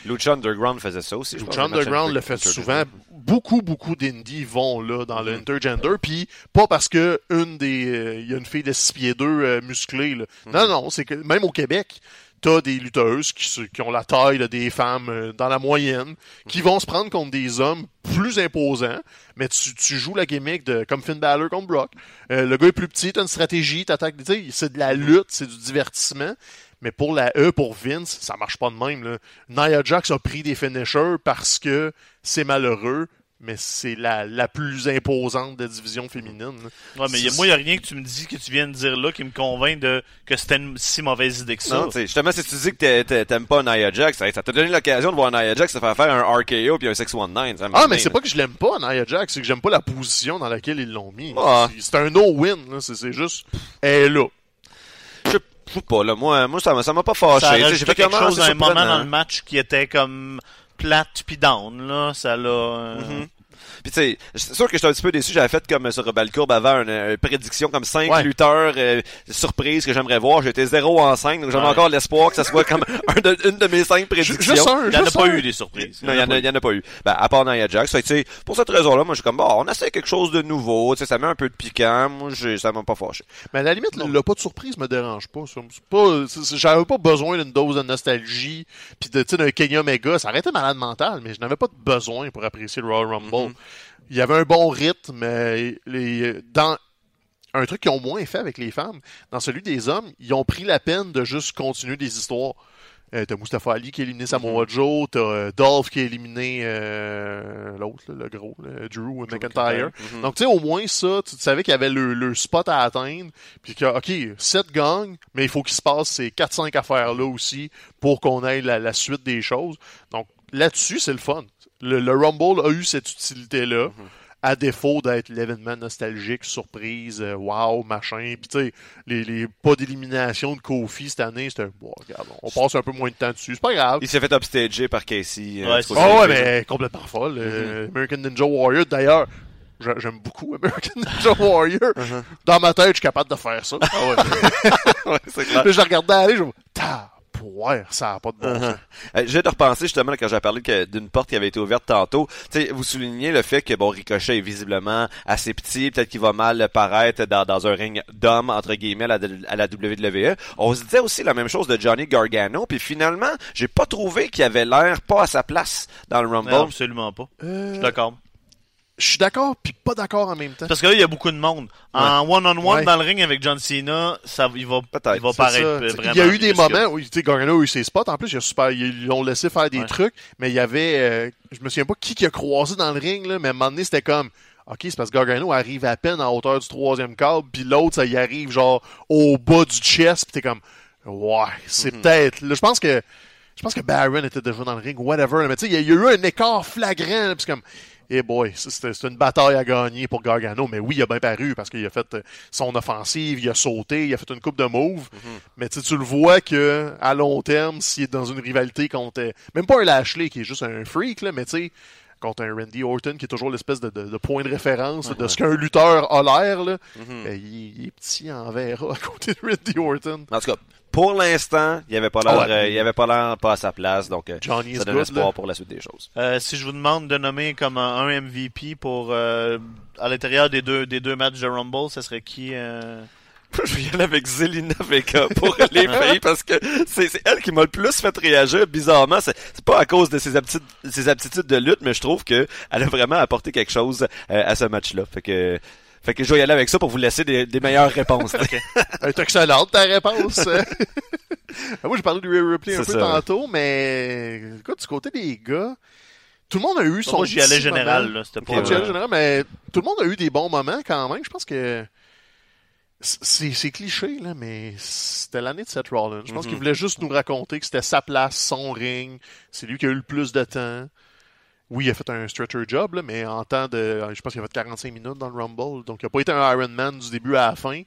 Lucha Underground faisait ça aussi. Lucha Underground le fait souvent. Beaucoup, beaucoup d'indies vont là dans Mm-hmm. le intergender, puis pas parce que une des, euh, il y a une fille de 6 pieds 2 musclée. Là. Mm-hmm. Non, non, c'est que même au Québec, t'as des lutteuses qui, ont la taille là, des femmes euh, dans la moyenne, qui vont se prendre contre des hommes plus imposants, mais tu, tu joues la gimmick de comme Finn Balor contre Brock. Euh, le gars est plus petit, t'as une stratégie, t'attaques, c'est de la lutte, c'est du divertissement. Mais pour la E, pour Vince, ça marche pas de même. Là. Nia Jax a pris des finishers parce que c'est malheureux, mais c'est la, la plus imposante des divisions féminines. là. Ouais, mais y a- moi, il n'y a rien que tu me dis, que tu viens de dire là, qui me convainc de, que c'était une si mauvaise idée que ça. Non, tu sais, justement, si tu dis que t'a- t'a- t'aimes pas Nia Jax, ça ça t'a donné l'occasion de voir Nia Jax se faire faire un RKO puis un 619. ça, Ah, mais c'est pas que je l'aime pas, Nia Jax, c'est que j'aime pas la position dans laquelle ils l'ont mis. Ah. C'est- un no-win, là. c'est juste, elle est là. Je sais pas, là. Moi, moi ça m'a pas fâché. J'ai fait quelque chose à un moment dans le match qui était comme plate puis down, là. Ça l'a... euh, Mhm. Puis tu sais, c'est sûr que j'étais un petit peu déçu. J'avais fait comme sur Balcourbe avant une, une prédiction comme 5 Ouais. lutteurs euh, surprises que j'aimerais voir. J'étais 0 en 5, donc j'avais Ouais. encore l'espoir que ça soit comme un de- une de mes 5 prédictions. Juste un, Il n'y en a pas eu des surprises. Non, il y, en a, pas eu. Ben, à part Nia Jax. Fait tu sais, pour cette raison-là, moi, je suis comme, bon, on essaie quelque chose de nouveau. Tu sais, ça met un peu de piquant. Moi, ça m'a pas fâché. Mais à la limite, le, pas de surprise me dérange pas. j'avais pas besoin d'une dose de nostalgie, puis de, tu sais, d'un Kenya Mega. Ça aurait été malade mental, mais je n'avais pas de besoin pour apprécier le Royal Rumble. Il y avait un bon rythme, mais les, dans un truc qu'ils ont moins fait avec les femmes, dans celui des hommes, ils ont pris la peine de juste continuer des histoires. Euh, t'as Mustafa Ali qui a éliminé Samoa Joe, t'as euh, Dolph qui a éliminé euh, l'autre, le gros, Drew McIntyre. Mhm. Donc, tu sais, au moins ça, tu savais qu'il y avait le, le spot à atteindre, puis que, OK, 7 gangs, mais il faut qu'il se passe ces 4-5 affaires-là aussi pour qu'on ait la, la suite des choses. Donc, là-dessus, c'est le fun. Le, le Rumble a eu cette utilité-là, Mhm. à défaut d'être l'événement nostalgique, surprise, euh, wow, machin. Puis, tu sais, les, les pas d'élimination de Kofi cette année, c'était, bon, regarde, on passe un peu moins de temps dessus, c'est pas grave. Il s'est fait upstager par Casey. euh, Ouais, pas Oh ouais, mais complètement folle. euh, American Ninja Warrior, d'ailleurs, j'a- j'aime beaucoup American Ninja Warrior. Dans ma tête, je suis capable de faire ça. Ah ouais. Ouais, clair. Je regardais aller, je me poire, ça a pas de bon sens. Euh, J'ai de repenser justement là, quand j'ai parlé que- d'une porte qui avait été ouverte tantôt. Tu sais, vous soulignez le fait que bon Ricochet est visiblement assez petit, peut-être qu'il va mal paraître dans, dans un ring d'homme entre guillemets à la, à la WWE. On se disait aussi la même chose de Johnny Gargano, puis finalement, j'ai pas trouvé qu'il avait l'air pas à sa place dans le Rumble. Non, absolument pas. Je suis d'accord. Je suis d'accord, puis pas d'accord en même temps. Parce que là, il y a beaucoup de monde. En one-on-one Ouais. dans le ring avec John Cena, ça, il va, Peut-être, il va paraître ça. euh, vraiment. Il y a eu des moments où tu sais, Gargano a eu ses spots. En plus, il a super, ils l'ont laissé faire des Ouais. trucs, mais il y avait, euh, je me souviens pas qui qui a croisé dans le ring, là, mais à un moment donné, c'était comme, OK, c'est parce que Gargano arrive à peine en hauteur du troisième câble, puis l'autre, ça y arrive genre au bas du chest, puis t'es comme, ouais, c'est Mhm. peut-être. Là, je pense que, je pense que Baron était déjà dans le ring, whatever. mais tu sais, il y, a- il y a eu un écart flagrant, là, puis c'est eh boy, c'était une bataille à gagner pour Gargano. Mais oui, il a bien paru parce qu'il a fait euh, son offensive, il a sauté, il a fait une coupe de moves. Mais tu sais, tu le vois que à long terme, s'il est dans une rivalité contre euh, même pas un Lashley qui est juste un freak là, mais tu sais contre un Randy Orton qui est toujours l'espèce de, de- de point de référence de ce qu'un lutteur a l'air là, Mhm. ben, il, il est petit en verra à côté de Randy Orton. En tout cas, pour l'instant, il avait pas l'air, Ah ouais. euh, pas l'air pas à sa place, donc euh, Johnny ça donne good, espoir là. pour la suite des choses. Euh, si je vous demande de nommer comme un, un MVP pour euh, à l'intérieur des deux des deux matchs de Rumble, ce serait qui euh... Je vais y aller avec Zelina Vega pour les filles parce que c'est c'est elle qui m'a le plus fait réagir. Bizarrement, c'est pas à cause de ses aptitudes, ses aptitudes de lutte, mais je trouve que elle a vraiment apporté quelque chose euh, à ce match-là. Fait que, fait que je vais y aller avec ça pour vous laisser des, des meilleures réponses. Est excellente ta réponse. Moi j'ai parlé du Rhea Ripley un peu ça. tantôt, mais écoute, du côté des gars, tout le monde a eu son Moi, j'y allais général là, c'était pas. Ouais. du général, mais tout le monde a eu des bons moments quand même. Je pense que c'est c'est cliché, là, mais c'était l'année de Seth Rollins. Je pense qu'il voulait juste nous raconter que c'était sa place, son ring. C'est lui qui a eu le plus de temps. oui, il a fait un stretcher job, là, mais en temps de. Je pense qu'il a fait 45 minutes dans le Rumble. Donc, il n'a pas été un Iron Man du début à la fin.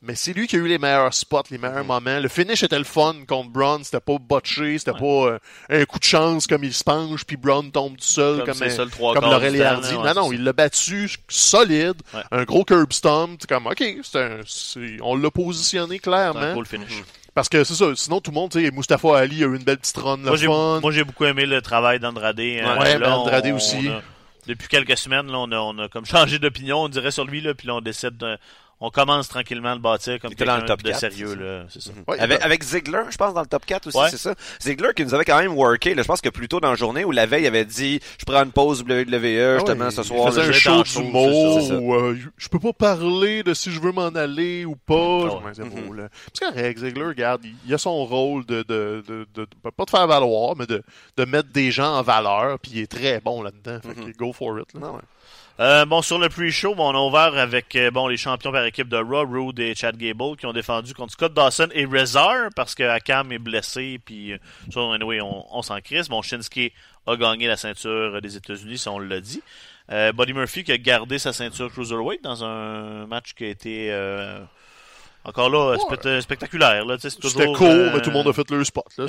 Mais c'est lui qui a eu les meilleurs spots, les meilleurs moments. Le finish était le fun contre Braun. C'était pas botché, c'était pas euh, un coup de chance comme il se penche, puis Braun tombe tout seul Comme comme, c'est trois comme Laurel Hardy. non, non, c'est il l'a battu solide. Ouais. Un gros curb stomp. C'est comme, OK, c'est un- c'est- on l'a positionné C'est un clairement. cool finish. Parce que c'est ça. Sinon, tout le monde, tu sais, Mustafa Ali a eu une belle petite run, Moi, j'ai, fun. moi, j'ai beaucoup aimé le travail d'Andrade. hein. Ouais, Là, Andrade on- aussi. on a- depuis quelques semaines, là, on, a, on a comme changé d'opinion, on dirait sur lui, là, puis là, on décide de, on commence tranquillement à le bâtir comme quelqu'un top de 4, sérieux, c'est ça. là. C'est ça. Ouais, Avec, il- avec Ziggler, je pense, dans le top 4 aussi, Ouais. c'est ça. Ziggler qui nous avait quand même worké, là, je pense que plus tôt dans la journée, où la veille, il avait dit, je prends une pause WWE, Ah justement, ouais, ce soir. un je vais show ça. où euh, je- peux pas parler de si je veux m'en aller ou pas. bon, là. C'est correct, Ziggler, regarde, il, a son rôle de, de, de, de- de- pas de faire valoir, mais de, de mettre des gens en valeur, puis il est très bon là-dedans. Fait Mhm. que go for it. là. Non, ouais. Euh, bon, sur le pre-show, bon, on a ouvert avec euh, bon les champions par équipe de Raw, Rude et Chad Gable qui ont défendu contre Scott Dawson et Rezar parce que Akam est blessé puis euh, anyway, on, on s'en crisse. Bon, Shinsuke a gagné la ceinture des États-Unis, ça on l'a dit. Euh, Buddy Murphy qui a gardé sa ceinture cruiserweight dans un match qui a été encore là spectaculaire. Là, C'était court, mais tout le monde a fait leur spot. là.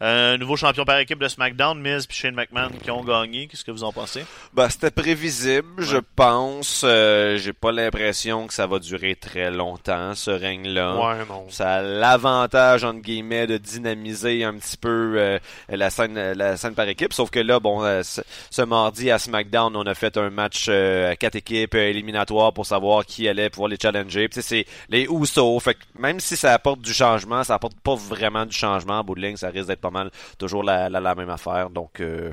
Euh, nouveau champion par équipe de SmackDown, Miz et Shane McMahon qui ont gagné. Qu'est-ce que vous en pensez? Ben, c'était prévisible, je pense. Euh, J'ai pas l'impression que ça va durer très longtemps, ce règne-là. Ouais, non. Ça a l'avantage, entre guillemets, de dynamiser un petit peu euh, la scène la scène par équipe. Sauf que là, bon, euh, ce, mardi à SmackDown, on a fait un match euh, à quatre équipes euh, éliminatoires pour savoir qui allait pouvoir les challenger. C'est les Usos. Fait que même si ça apporte du changement, ça apporte pas vraiment du changement. En bout de ligne, ça risque d'être pas mal toujours la, la, la même affaire. Donc, euh,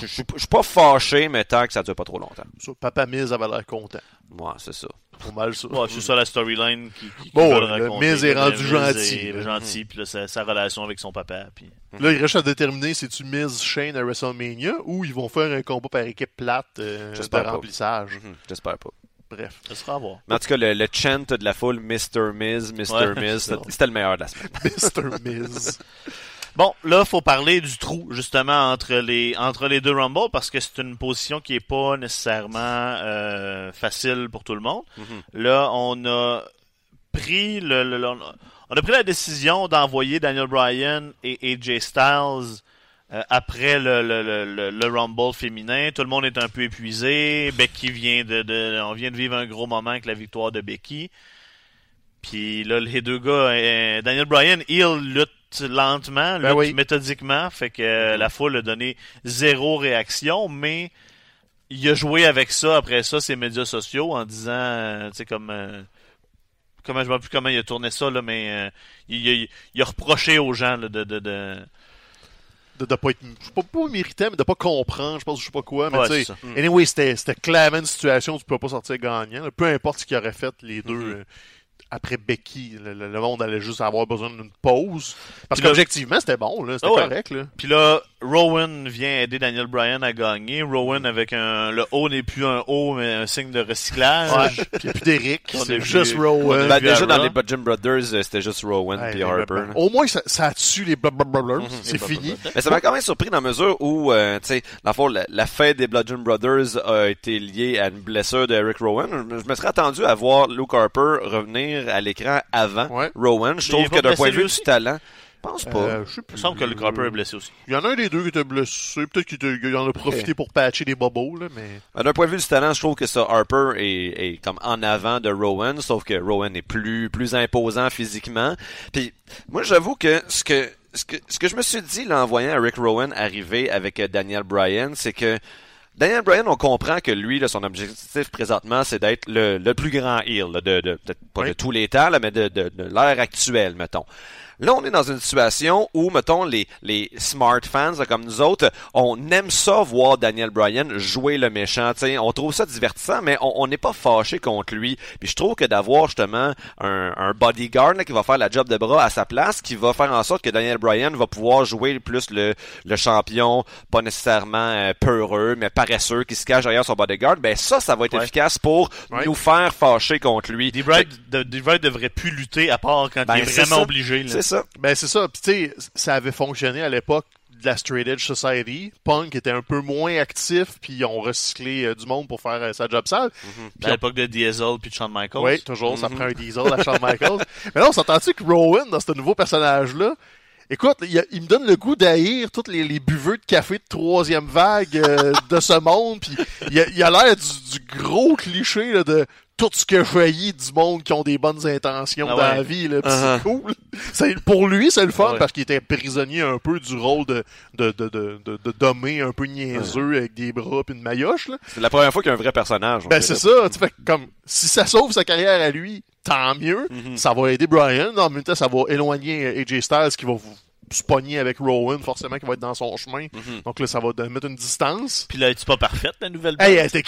je suis pas fâché, mais tant que ça dure pas trop longtemps. Ça, Papa Miz avait l'air content. Moi, c'est ça. Pas mal ça. Ouais, c'est ça la storyline qui, Bon, veut le raconter. Miz est rendu Miz gentil, est là. gentil, puis là, sa, sa relation avec son papa. Puis... Là, il reste à déterminer si tu Miz Shane à WrestleMania ou ils vont faire un combat par équipe plate euh, de remplissage. Mhm, J'espère pas. Bref. Ça sera à voir. Mais en tout cas, le, le chant de la foule, Mr. Miz, Mr. Ouais, Miz, c'était le meilleur de la semaine. Mr. Miz. Bon, là, faut parler du trou, justement, entre les, entre les deux Rumble, parce que c'est une position qui est pas nécessairement euh, facile pour tout le monde. Mhm. Là, on a pris le, le- le- on a pris la décision d'envoyer Daniel Bryan et AJ Styles euh, après le, le, le, le- le Rumble féminin. Tout le monde est un peu épuisé. Becky vient de, de on vient de vivre un gros moment avec la victoire de Becky. Puis là, les deux gars, euh, Daniel Bryan, il lutte lentement, Ben lutte oui. méthodiquement, fait que euh, la foule a donné zéro réaction, mais il a joué avec ça après ça, ses médias sociaux, en disant, euh, tu sais, comme... euh, comment je ne sais plus comment il a tourné ça, là, mais il, il- il a reproché aux gens là, de... de, de... De, de pas être, je sais pas, pas méritant, mais de pas comprendre, je pense, je sais pas quoi, mais Ouais, tu sais. ça. Anyway, c'était, clairement une situation où tu peux pas sortir gagnant. là. Peu importe ce qu'ils auraient fait, les deux, Mhm. euh, après Becky, le, le- le monde allait juste avoir besoin d'une pause. Parce qu'objectivement, c'était bon, là. C'était Ah ouais. correct, là. Puis là, Rowan vient aider Daniel Bryan à gagner. Rowan avec un... Le haut n'est plus un haut, mais un signe de recyclage. Ouais. Puis, puis d'Eric, a c'est juste Rowan. a Ben, déjà, dans les Budgeon Brothers, euh, c'était juste Rowan Ouais, puis les Harper. Au moins, ça, ça tue les blablabla. Mhm. C'est Les fini. Mais ça m'a quand même surpris dans la mesure où, euh, tu sais, dans le fond, la, la fête des Bludgeon Brothers a été liée à une blessure d'Eric Rowan. Je, je me serais attendu à voir Luke Harper revenir à l'écran avant Ouais. Rowan. Je trouve que d'un point de vue du talent, je pense pas. Euh, je Il semble que le Cropper est blessé aussi. Il y en a un des deux qui était blessé. Peut-être qu'il en a profité pour patcher des bobos, là, mais. Ben, D'un point de vue du talent, je trouve que ça, Harper est, est comme en avant de Rowan, sauf que Rowan est plus, plus imposant physiquement. Puis, moi, j'avoue que ce que, ce que, ce que je me suis dit, là, en voyant Rick Rowan arriver avec euh, Daniel Bryan, c'est que Daniel Bryan, on comprend que lui, là, son objectif présentement, c'est d'être le, le plus grand heel, là, de, de, peut-être pas Oui. de tous les temps, là, mais de, de, de l'ère actuelle, mettons. Là, on est dans une situation où, mettons, les, les smart fans, comme nous autres, on aime ça voir Daniel Bryan jouer le méchant. t'sais. On trouve ça divertissant, mais on n'est pas fâché contre lui. Puis je trouve que d'avoir justement un, un bodyguard là, qui va faire la job de bras à sa place, qui va faire en sorte que Daniel Bryan va pouvoir jouer plus le, le champion, pas nécessairement euh, peureux, mais paresseux, qui se cache derrière son bodyguard, ben ça, ça va être Ouais. efficace pour Ouais. nous faire fâcher contre lui. D-Wright de- D-Wright devrait plus lutter à part quand Ben, il est vraiment ça. obligé. là. Ça? Ben, c'est ça. Puis, tu sais, ça avait fonctionné à l'époque de la Straight Edge Society. Punk était un peu moins actif, puis ils ont recyclé euh, du monde pour faire euh, sa job sale. À l'époque de Diesel puis de Shawn Michaels. Oui, toujours, ça prend un diesel à Shawn Michaels. Mais là, on s'entend-tu que Rowan, dans ce nouveau personnage-là, écoute, il, a- il me donne le goût d'haïr tous les, les buveux de café de troisième vague euh, de ce monde, puis il a il a l'air du, du gros cliché là, de tout ce que jaillit du monde qui ont des bonnes intentions Ah dans la vie. Là, Uh-huh. c'est cool. C'est- pour lui, c'est le fun Ah ouais. parce qu'il était prisonnier un peu du rôle de, de, de, de, de, un peu niaiseux avec des bras puis une maillotche. Là. C'est la première fois qu'il y a un vrai personnage. on Ben c'est ça, tu fais comme si ça sauve sa carrière à lui, tant mieux. Mhm. Ça va aider Brian, en même temps ça va éloigner AJ Styles qui va vous se pogner avec Rowan, forcément qui va être dans son chemin. Mhm. Donc là ça va de- mettre une distance. Puis là, est-tu pas parfaite, la nouvelle Hey, elle était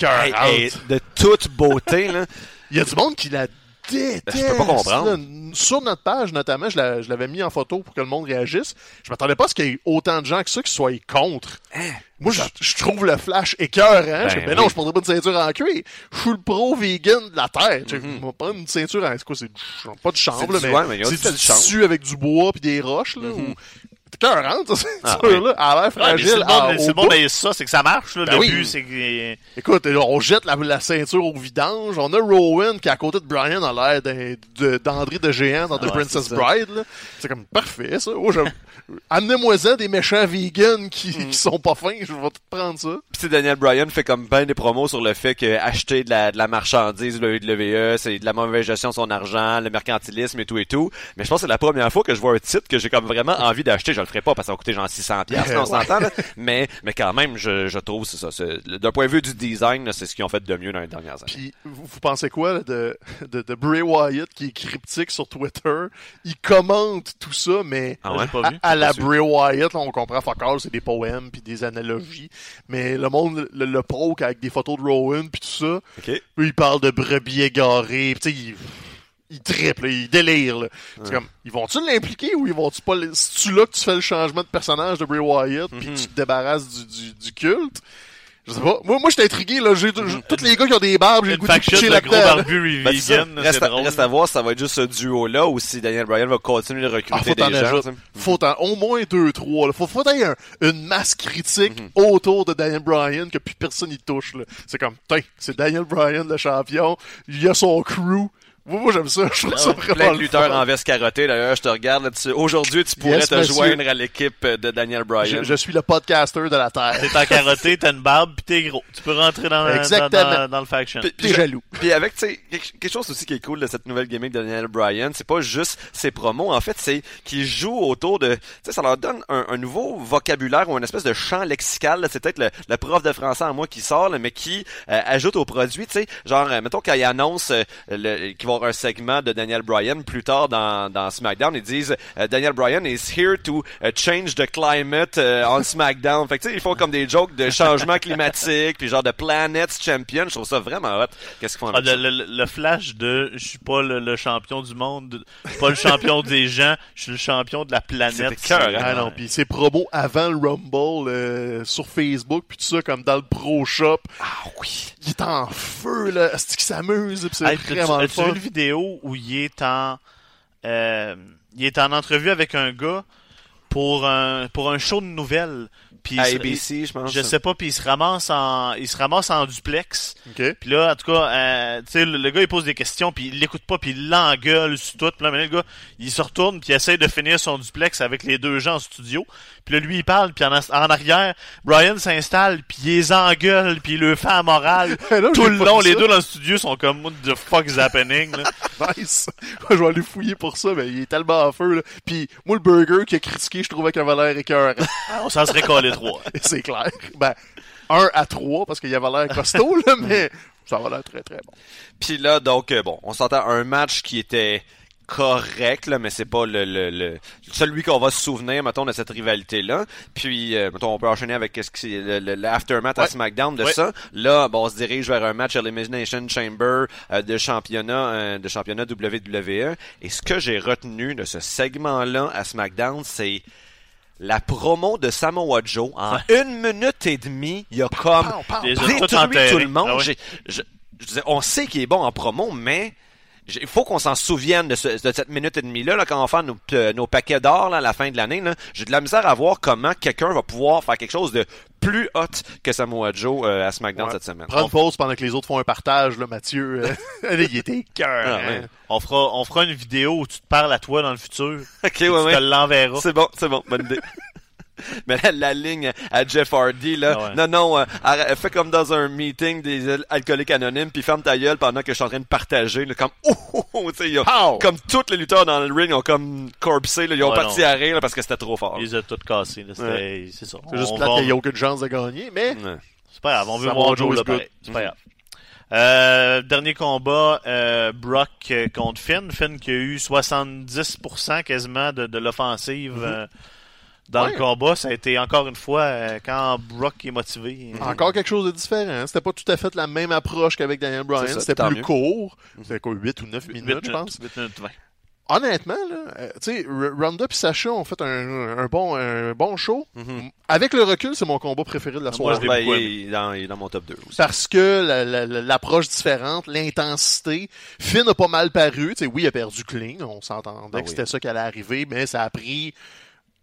hey, de toute beauté, là. Il y a du monde qui la déteste. Ben, je peux pas comprendre. Sur notre page, notamment, je la- je l'avais mis en photo pour que le monde réagisse. Je m'attendais pas à ce qu'il y ait autant de gens que ça qui soient contre. Moi, je, je trouve le flash écœurant. je fais, Ben mais non, oui. je prendrais pas une ceinture en cuir. Je suis le pro vegan de la terre. Je Mhm. vais prendre une ceinture en, c'est quoi, c'est pas chanvre, C'est là, du- mais, mais c'est du du avec du bois puis des roches, là. ou- C'est écœurant, ça, cette Ah, ceinture-là. Elle a l'air fragile. c'est le monde, au c'est ça, c'est que ça marche, là. Ben le oui. but, c'est que... Écoute, on jette la, la ceinture au vidange. On a Rowan qui, à côté de Brian, a l'air de- d'André de Géant dans The ouais, Princess ça. Bride. là. C'est comme parfait, ça. Oh, j'aime- Amenez-moi-en des méchants vegans qui, Mm. qui sont pas fins. Je vais tout prendre ça. Puis tu sais, Daniel Bryan fait comme ben des promos sur le fait que acheter de la, de la marchandise, le WWE, c'est de la mauvaise gestion de son argent, le mercantilisme et tout et tout. Mais je pense que c'est la première fois que je vois un titre que j'ai comme vraiment envie d'acheter. Je le ferai pas parce que ça va coûter genre 600 pièces, on s'entend. Mais, mais quand même, je, je trouve, c'est ça. c'est- D'un point de vue du design, c'est ce qu'ils ont fait de mieux dans les dernières années. Puis, vous, vous pensez quoi là, de, de, de Bray Wyatt qui est cryptique sur Twitter? Il commente tout ça, mais Ah ouais? À, la. Bray Wyatt, là, on comprend fuck all, c'est des poèmes puis des analogies. Mais le monde le, le proque avec des photos de Rowan puis tout ça. OK? Eux, ils parlent de brebis égarées. pis Tu sais, trippent, là, ils délirent. là. C'est comme, ils vont-tu l'impliquer ou ils vont-tu pas... C'est-tu là que tu fais le changement de personnage de Bray Wyatt puis que tu te débarrasses du, du, du culte? Je sais pas. Moi, moi j'étais intrigué, là. J'ai, j'ai- tous les gars qui ont des barbes, j'ai le goût de pitcher de gros là-dedans. barbus Ben, reste, à, drôle. reste à voir si ça va être juste ce duo-là ou si Daniel Bryan va continuer de Ah, recruter faut t'en des gens. ajoutes. tu sais. Faut en, au moins deux, trois. Là. Faut, faut un- une masse critique Mhm. autour de Daniel Bryan que plus personne y touche. Là. C'est comme, tiens, c'est Daniel Bryan le champion. Il y a son crew. Moi, moi, j'aime ça. Je trouve ça vraiment Plein de lutteurs en veste carottée. D'ailleurs, je te regarde là-dessus. Aujourd'hui, tu pourrais Yes, te monsieur. joindre à l'équipe de Daniel Bryan. Je, je suis le podcaster de la Terre. T'es en carotté, t'as une barbe, pis t'es gros. Tu peux rentrer dans, dans, Exactement. dans, dans le faction. Puis- T'es jaloux. Puis avec, tu sais, quelque chose aussi qui est cool de cette nouvelle gimmick de Daniel Bryan, c'est pas juste ses promos. En fait, c'est qu'il joue autour de, tu sais, ça leur donne un, un nouveau vocabulaire ou une espèce de champ lexical. là. C'est peut-être le, le prof de français en moi qui sort, là, mais qui euh, ajoute au produit, tu sais, genre, euh, mettons quand il annonce euh, qu'il va un segment de Daniel Bryan plus tard dans, dans SmackDown, ils disent euh, Daniel Bryan is here to uh, change the climate euh, on SmackDown. Fait que tu sais, ils font comme des jokes de changement climatique, puis genre de planets champion. Je trouve ça vraiment hot. Qu'est-ce qu'ils font Ah, le, le- le flash de je suis pas le, le champion du monde, je suis pas le champion des gens, je suis le champion de la planète. Cœur, hein? Ah non, puis ses promos avant le Rumble euh, sur Facebook, puis tout ça, comme dans le Pro Shop. Ah oui. Il est en feu, là. C'est qu'il s'amuse, puis c'est Hey, vraiment vu fun. Une vidéo où il est en euh, il est en entrevue avec un gars pour un pour un show de nouvelles. Puis À il se- ABC, je pense. je sais pas, puis il se ramasse en il se ramasse en duplex. OK. Puis là, en tout cas, euh, tu sais, le, le gars, il pose des questions, puis il l'écoute pas, puis il l'engueule sur tout. Puis là, maintenant, le gars, il se retourne, puis il essaie de finir son duplex avec les deux gens en studio. Puis là, lui, il parle, puis en, en arrière, Brian s'installe, puis il les engueule, puis il le fait à morale. Là, tout le long, les deux dans le studio sont comme, what the fuck is happening, là? Nice. je vais aller fouiller pour ça, mais il est tellement en feu, là. Puis moi, le burger qui a critiqué, je trouvais qu'il avait l'air écœurant. Ah, On s'en serait collé trois. c'est clair. Ben, un à trois, parce qu'il avait l'air costaud, là, mais ça va l'air très, très bon. Puis là, donc, euh, bon, on s'entend un match qui était correct, là, mais c'est pas le, le, le celui qu'on va se souvenir, mettons, de cette rivalité-là. Puis, euh, mettons, on peut enchaîner avec qu'est-ce que c'est, le- le- l'aftermath à. SmackDown de Ouais. ça. Là, bon, on se dirige vers un match Elimination Chamber euh, de championnat euh, de championnat WWE. Et ce que j'ai retenu de ce segment-là à SmackDown, c'est la promo de Samoa Joe. En une minute et demie, il y a comme détruit tout le monde. Ah je, je on sait qu'il est bon en promo, mais il faut qu'on s'en souvienne de, ce- de cette minute et demie-là, là, quand on va faire nos, euh, nos paquets d'or là, à la fin de l'année. là. J'ai de la misère à voir comment quelqu'un va pouvoir faire quelque chose de plus hot que Samoa Joe euh, à SmackDown Ouais. cette semaine. Prends une pause pendant que les autres font un partage, là, Mathieu. euh, il était cœur. Ah, hein. ouais. On fera, on fera une vidéo où tu te parles à toi dans le futur. Ok, Tu ouais, ouais. te l'enverras. C'est bon, c'est bon, bonne idée. Mais la, la ligne à Jeff Hardy, là, Ah ouais. non, non, euh, arrête- fais comme dans un meeting des al- alcooliques anonymes, puis ferme ta gueule pendant que je suis en train de partager, là, comme, oh, oh, oh, ils ont- comme tous les lutteurs dans le ring ont comme corpsé, là, ils ont Ouais, parti non. à rire, là, parce que c'était trop fort. Il les a toutes cassées. là. C'était- C'est ça. C'est juste plate qu'il n'y a aucune chance de gagner, mais Ouais. C'est pas grave, on veut voir Joe là. C'est pas grave. Euh, dernier combat, euh, Brock euh, contre Finn. Finn qui a eu 70% quasiment de, de l'offensive euh, dans Ouais. le combat. Ça a été encore une fois euh, quand Brock est motivé. encore quelque chose de différent. C'était pas tout à fait la même approche qu'avec Daniel Bryan. C'était plus mieux. court. C'était quoi, 8 ou 9 minutes, je pense? huit minutes vingt. Honnêtement, là, euh, tu sais, Ronda et Sacha ont fait un, un bon, un bon show. Mhm. Avec le recul, c'est mon combat préféré de la Moi, soirée. je Ben, il, aimé. est dans, il est dans mon top 2 aussi. parce que la- la- la- l'approche différente, l'intensité. Finn a pas mal paru. Tu sais, oui, il a perdu clean. On s'entendait Ah que oui. c'était ça qui allait arriver, mais ça a pris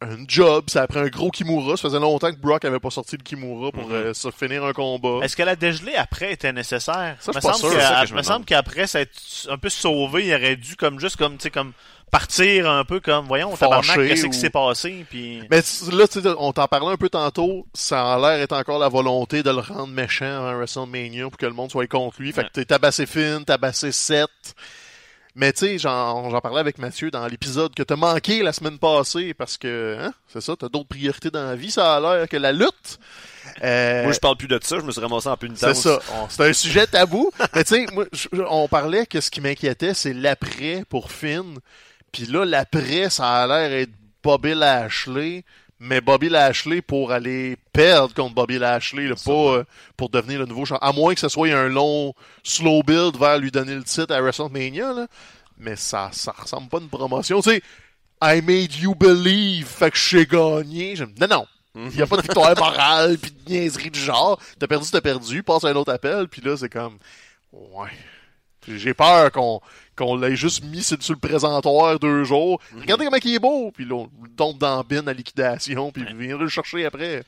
un job. Ça a pris un gros Kimura. Ça faisait longtemps que Brock avait pas sorti le Kimura pour Mhm. euh, se finir un combat. Est-ce que la dégelée après était nécessaire? Ça, je me pas semble sûr, ça que je me me semble qu'après, ça a été un peu sauvé. Il aurait dû comme juste comme, tu sais, comme partir un peu comme, voyons, tabarnak, qu'est-ce ou- qui s'est passé? Puis... Mais là, tu sais, on t'en parlait un peu tantôt. Ça a l'air être encore la volonté de le rendre méchant à WrestleMania pour que le monde soit contre lui. Fait que t'es tabassé Finn, tabassé Seth. Mais tu sais, j'en parlais avec Mathieu dans l'épisode que t'as manqué la semaine passée parce que, hein, c'est ça, t'as d'autres priorités dans la vie, ça a l'air que la lutte. Euh, Moi, je parle plus de ça, je me suis ramassé en c'est pénitence. ça. C'est un sujet tabou. Mais tu sais, moi, je- on parlait que ce qui m'inquiétait, c'est l'après pour Finn. Puis là, l'après, ça a l'air être Bobby Lashley. Mais Bobby Lashley pour aller perdre contre Bobby Lashley, là, pas euh, pour devenir le nouveau champion. À moins que ce soit un long slow build vers lui donner le titre à WrestleMania. Là. Mais ça, ça ressemble pas à une promotion. Tu sais, I made you believe, fait que j'ai gagné. Non, non. Il n'y a pas de victoire morale puis de niaiserie du genre. T'as perdu, t'as perdu. Passe à un autre appel. Puis là, c'est comme... Ouais. J'ai peur qu'on qu'on l'ait juste mis sur, le présentoir deux jours. Regardez comment il est beau. Puis là, on tombe dans la bin à liquidation. Puis viendra le chercher après.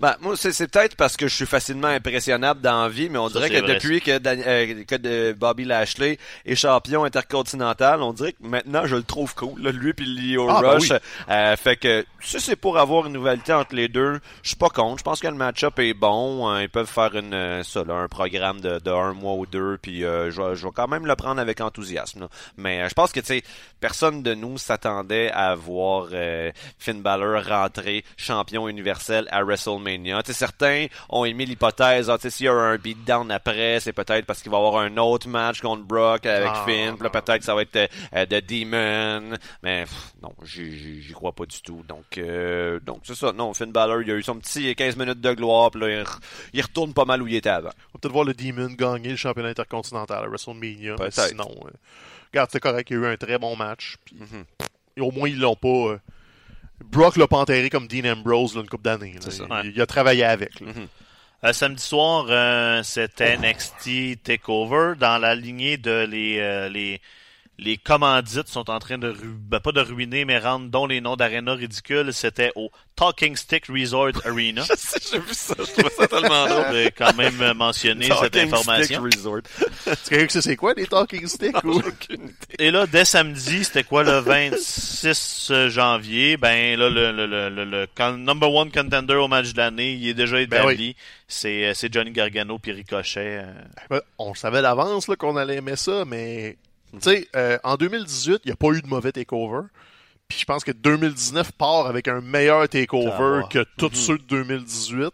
Ben, moi, c'est, c'est peut-être parce que je suis facilement impressionnable dans la vie, mais on Ça, dirait que vrai, depuis que, Dan- euh, que de Bobby Lashley est champion intercontinental, on dirait que maintenant je le trouve cool. Là, lui puis Leo Ah, ben Rush. oui. euh, fait que si c'est pour avoir une rivalité entre les deux, je suis pas contre. Je pense que le match-up est bon. Euh, ils peuvent faire une euh, ça, là, un programme de, de un mois ou deux, puis euh, je, vais- je vais quand même le prendre avec enthousiasme. là. Mais euh, je pense que tu sais, personne de nous s'attendait à voir euh, Finn Balor rentrer champion universel à WrestleMania. Sais, certains ont émis l'hypothèse, ah, s'il y a un beatdown après, c'est peut-être parce qu'il va y avoir un autre match contre Brock avec Ah, Finn. Puis non. peut-être que ça va être euh, euh, The Demon. Mais pff, non, j'y, crois pas du tout. Donc, euh, donc c'est ça. Non, Finn Balor, il a eu son petit 15 minutes de gloire. Puis là, il, re- il retourne pas mal où il était avant. On va peut-être voir le Demon gagner le championnat intercontinental à WrestleMania. Sinon, euh, regarde, c'est correct. Il y a eu un très bon match. Puis, Mhm. et au moins, ils l'ont pas... Brock l'a pas enterré comme Dean Ambrose là, une couple d'années. Il, a travaillé avec. là. Mhm. Euh, samedi soir, euh, c'était NXT Takeover dans la lignée de les euh, les les commandites sont en train de ru- ben, pas de ruiner mais rendre dont les noms d'aréna ridicules. C'était au Talking Stick Resort Arena. Je sais, j'ai vu ça. Je trouve ça tellement drôle. Quand même euh, mentionner cette Talking information. Stick Resort. Est-ce que c'est quoi des talking sticks? ou-? Et là, dès samedi, c'était quoi le 26 janvier? Ben là, le, le, le, le, le number one contender au match de l'année, il est déjà Ben établi. C'est euh, c'est Johnny Gargano puis Ricochet. euh. Ben, on savait d'avance là, qu'on allait aimer ça, mais tu sais, euh, en 2018, il n'y a pas eu de mauvais takeover. Puis je pense que 2019 part avec un meilleur takeover que tous ceux de 2018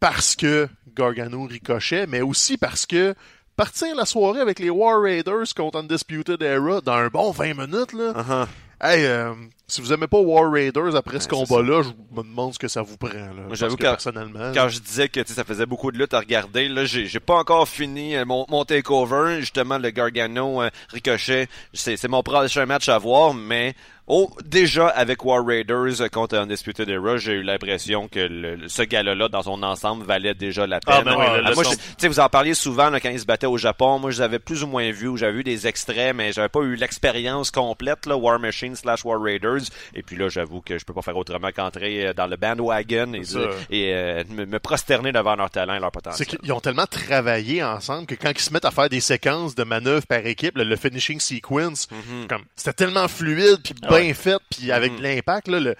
parce que Gargano ricochet, mais aussi parce que partir la soirée avec les War Raiders contre Undisputed Era dans un bon 20 minutes, là, Uh-huh. hey, euh, si vous aimez pas War Raiders après ce Ouais, c'est combat-là, je me demande ce que ça vous prend. Là, Parce j'avoue que quand- personnellement. Quand je disais que tu sais, ça faisait beaucoup de lutte à regarder, là, j'ai j'ai pas encore fini euh, mon, mon takeover. Justement, le Gargano euh, Ricochet, c'est c'est mon prochain match à voir, mais oh, déjà avec War Raiders euh, contre Undisputed Era, j'ai eu l'impression que le- ce gala-là, dans son ensemble, valait déjà la peine. Ah, ben oui, le- Ah, le moi, son- je- tu sais, vous en parliez souvent là, quand ils se battaient au Japon. Moi, je les avais plus ou moins vus, ou j'avais vu des extraits, mais j'avais pas eu l'expérience complète, là, War Machine slash War Raiders. Et puis là, j'avoue que je peux pas faire autrement qu'entrer euh, dans le bandwagon et, C'est dire- ça. et euh, me, prosterner devant leur talent et leur C'est potentiel. qu'ils ont tellement travaillé ensemble que quand ils se mettent à faire des séquences de manœuvres par équipe, le, le finishing sequence, Mhm. comme c'était tellement fluide puis bien ouais. fait puis avec Mhm. l'impact là, le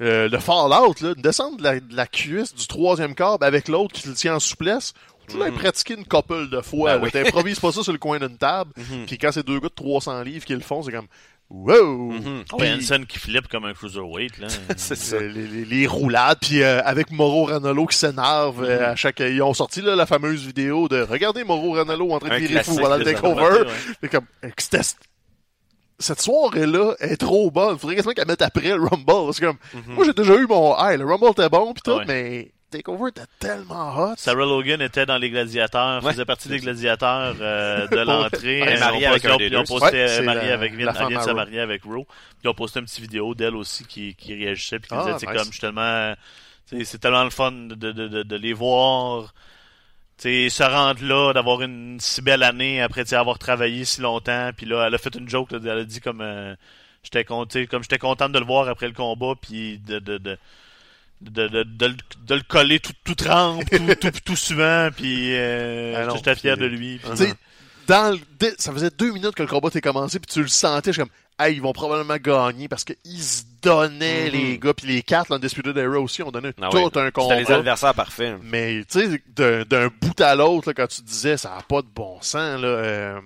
euh, le Fallout là, descente de la, de la cuisse du troisième câble avec l'autre qui le tient en souplesse. Tu l'as Mhm. pratiqué une couple de fois. Ben oui. T'improvises pas ça sur le coin d'une table. Puis quand c'est deux gars de 300 livres qui le font, c'est comme wow. Mhm. Puis- Hansen qui flippe comme un cruiserweight, là. C'est ça. Les, les- les roulades, puis euh, avec Moro Ranallo qui s'énerve Mhm. euh, à chaque... Ils ont sorti là, la fameuse vidéo de « Regardez Moro Ranallo en train de virer fou pendant le takeover. ouais. » C'est comme... que c'était- Cette soirée-là est trop bonne. Faudrait quasiment qu'elle mette après le Rumble. C'est comme... Mhm. Moi, j'ai déjà eu mon... Hey, le Rumble était bon, pis tout, Ouais. mais... Takeover était tellement hot. Sarah Logan était dans les gladiateurs, Ouais. faisait partie des gladiateurs euh, de l'entrée. Elle est mariée avec posté- un des Ils ont deux. c'est mariée avec Vin, la elle femme vient de à se Raw. marier avec Raw. Puis ils ont posté une petite vidéo d'elle aussi qui, qui réagissait puis qui Ah, disait, c'est nice. comme, je suis tellement, tu sais, c'est tellement le fun de, de, de, de les voir, tu sais, se rendre là, d'avoir une si belle année après, avoir travaillé si longtemps. Puis là, elle a fait une joke, là, elle a dit comme, euh, j'étais content, comme j'étais contente de le voir après le combat, puis de, de, de de, de, de, le- de le coller tout, tout trempe, tout, tout, tout souvent, puis euh, Ah j'étais fier de lui. sais, dans le- ça faisait deux minutes que le combat était commencé, puis tu le sentais, je suis comme, hey, ils vont probablement gagner parce qu'ils se donnaient, Mhm. les gars, puis les quatre, l'Undisputed Era aussi, ont donné Ah tout oui. un C'était combat. les adversaires parfaits. Mais, tu sais, d'un- d'un bout à l'autre, là, quand tu disais, ça n'a pas de bon sens, là, euh,